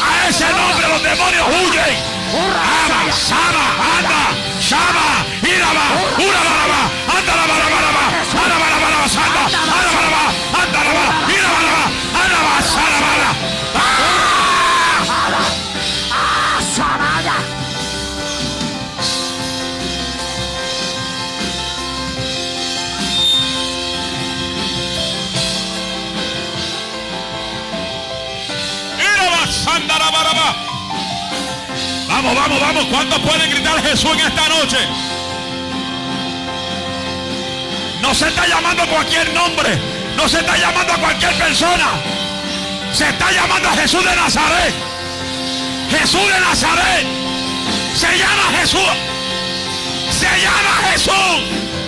A ese nombre los demonios huyen. Aba, Saba, anda, Shaba, Iraba, Urabaraba, anda anda anda baraba, anda Vamos, vamos, vamos. ¿Cuántos pueden gritar Jesús en esta noche? No se está llamando cualquier nombre. No se está llamando a cualquier persona. Se está llamando a Jesús de Nazaret. Jesús de Nazaret. Se llama Jesús. Se llama Jesús.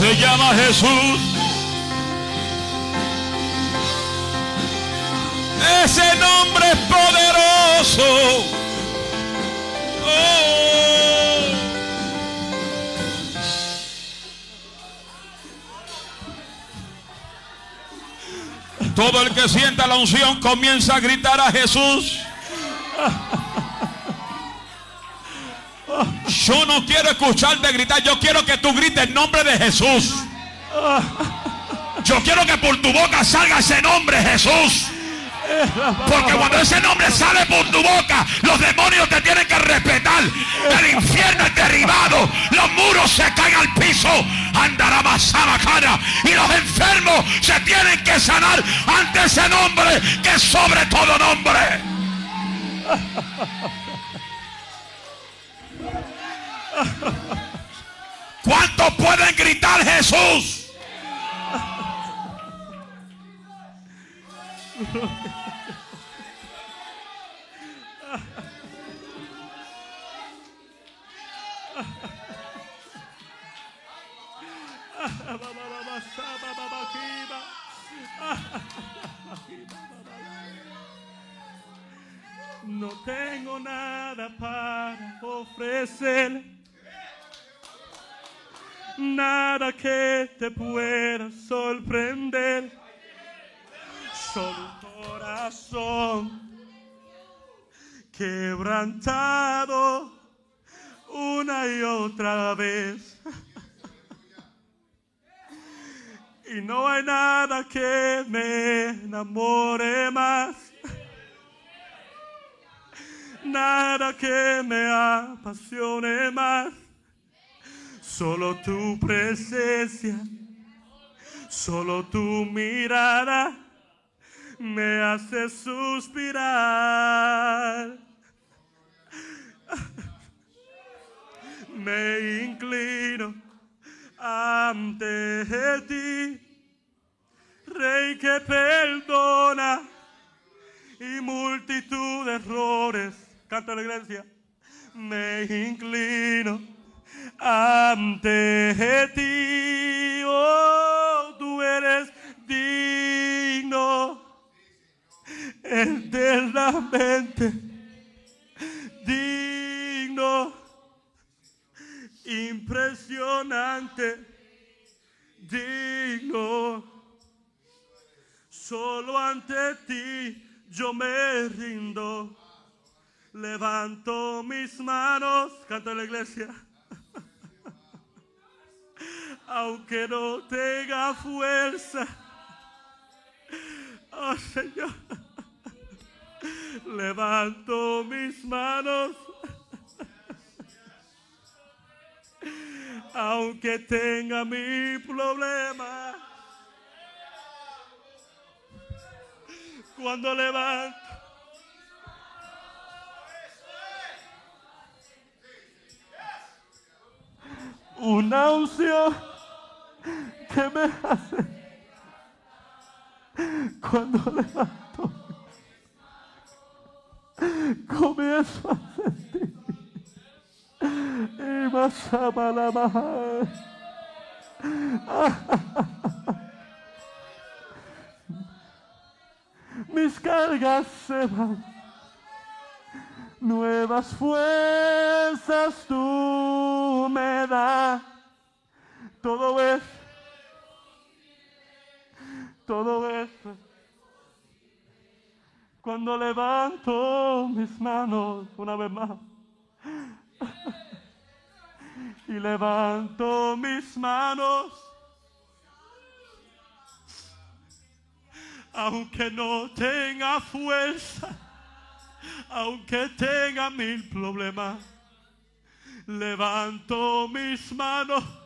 Se llama Jesús. Ese nombre es poderoso. Oh. Todo el que sienta la unción comienza a gritar a Jesús. Yo no quiero escucharte gritar, yo quiero que tú grites el nombre de Jesús. Yo quiero que por tu boca salga ese nombre, Jesús. Porque cuando ese nombre sale por tu boca, los demonios te tienen que respetar. El infierno es derribado, los muros se caen al piso. Andará más cara y los enfermos se tienen que sanar ante ese nombre que es sobre todo nombre. ¿Cuántos pueden gritar Jesús? No tengo nada para ofrecer. Nada que te pueda sorprender. Solo un corazón quebrantado una y otra vez. Y no hay nada que me enamore más. Nada que me apasione más. Solo tu presencia, solo tu mirada me hace suspirar. Me inclino ante ti, Rey que perdona y multitud de errores. Canta la iglesia. Me inclino ante ti, oh, tú eres digno, eternamente digno, impresionante, digno. Solo ante ti yo me rindo. Levanto mis manos, canta la iglesia. Aunque no tenga fuerza. Oh Señor. Levanto mis manos. Aunque tenga mi problema. Cuando levanto. Una unción que me hace cuando levanto comienzo a sentir y más ama la mis cargas se van. Nuevas fuerzas tú me das todo es todo esto cuando levanto mis manos una vez más y levanto mis manos aunque no tenga fuerza aunque tenga mil problemas levanto mis manos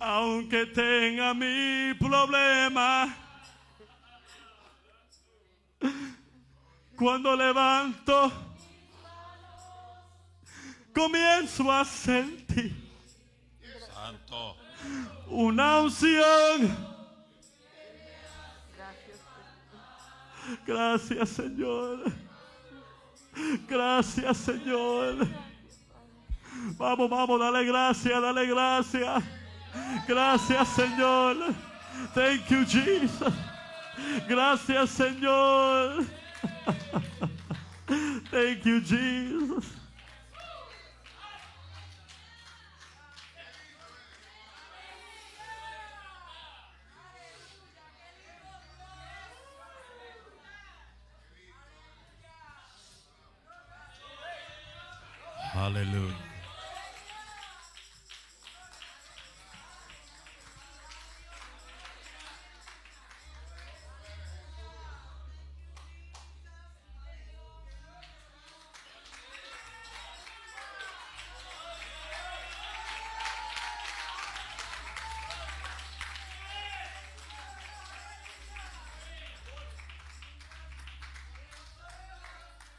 aunque tenga mi problema, cuando levanto, comienzo a sentir Santo. una unción. Gracias, Señor. Gracias, Señor. Vamos, vamos, dale gracias, dale gracias. Gracias, Señor. Thank you, Jesus. Gracias, Señor. Thank you, Jesus.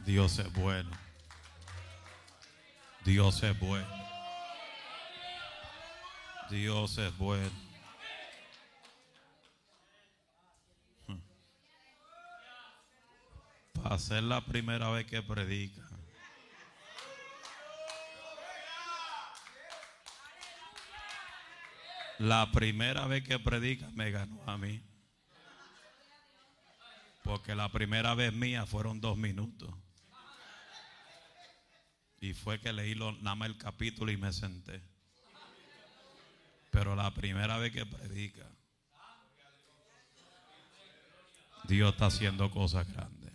Dios es bueno. Dios es bueno. Dios es bueno. Hmm. Para ser la primera vez que predica. La primera vez que predica me ganó a mí. Porque la primera vez mía fueron dos minutos. Y fue que leí lo, nada más el capítulo y me senté. Pero la primera vez que predica, Dios está haciendo cosas grandes.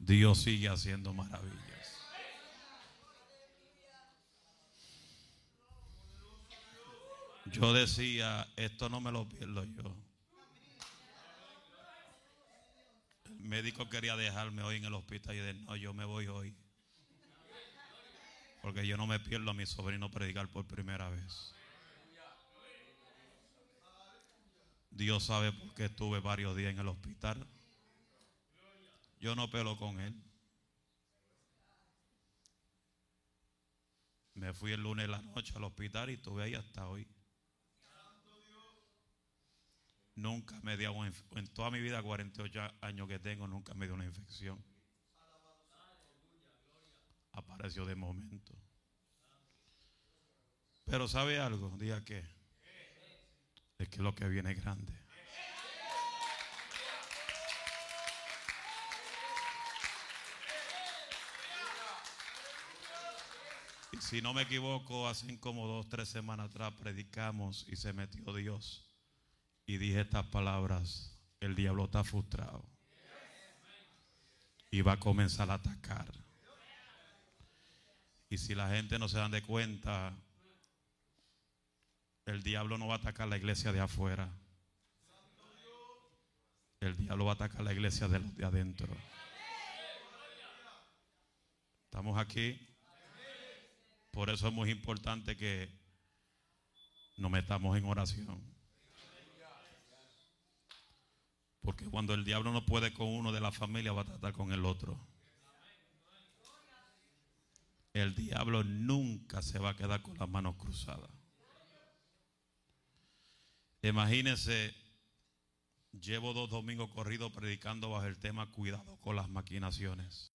Dios sigue haciendo maravillas. Yo decía, esto no me lo pierdo yo. Médico quería dejarme hoy en el hospital y de no, yo me voy hoy. Porque yo no me pierdo a mi sobrino predicar por primera vez. Dios sabe por qué estuve varios días en el hospital. Yo no pelo con él. Me fui el lunes de la noche al hospital y estuve ahí hasta hoy. Nunca me dio una, en toda mi vida, 48 años que tengo, nunca me dio una infección. Apareció de momento. Pero ¿sabe algo? Diga que es que lo que viene es grande. Y si no me equivoco, hace como dos, tres semanas atrás predicamos y se metió Dios. Y dije estas palabras, el diablo está frustrado. Y va a comenzar a atacar. Y si la gente no se dan de cuenta, el diablo no va a atacar la iglesia de afuera. El diablo va a atacar la iglesia de los de adentro. Estamos aquí. Por eso es muy importante que nos metamos en oración. Porque cuando el diablo no puede con uno de la familia, va a tratar con el otro. El diablo nunca se va a quedar con las manos cruzadas. Imagínense, llevo dos domingos corridos predicando bajo el tema cuidado con las maquinaciones.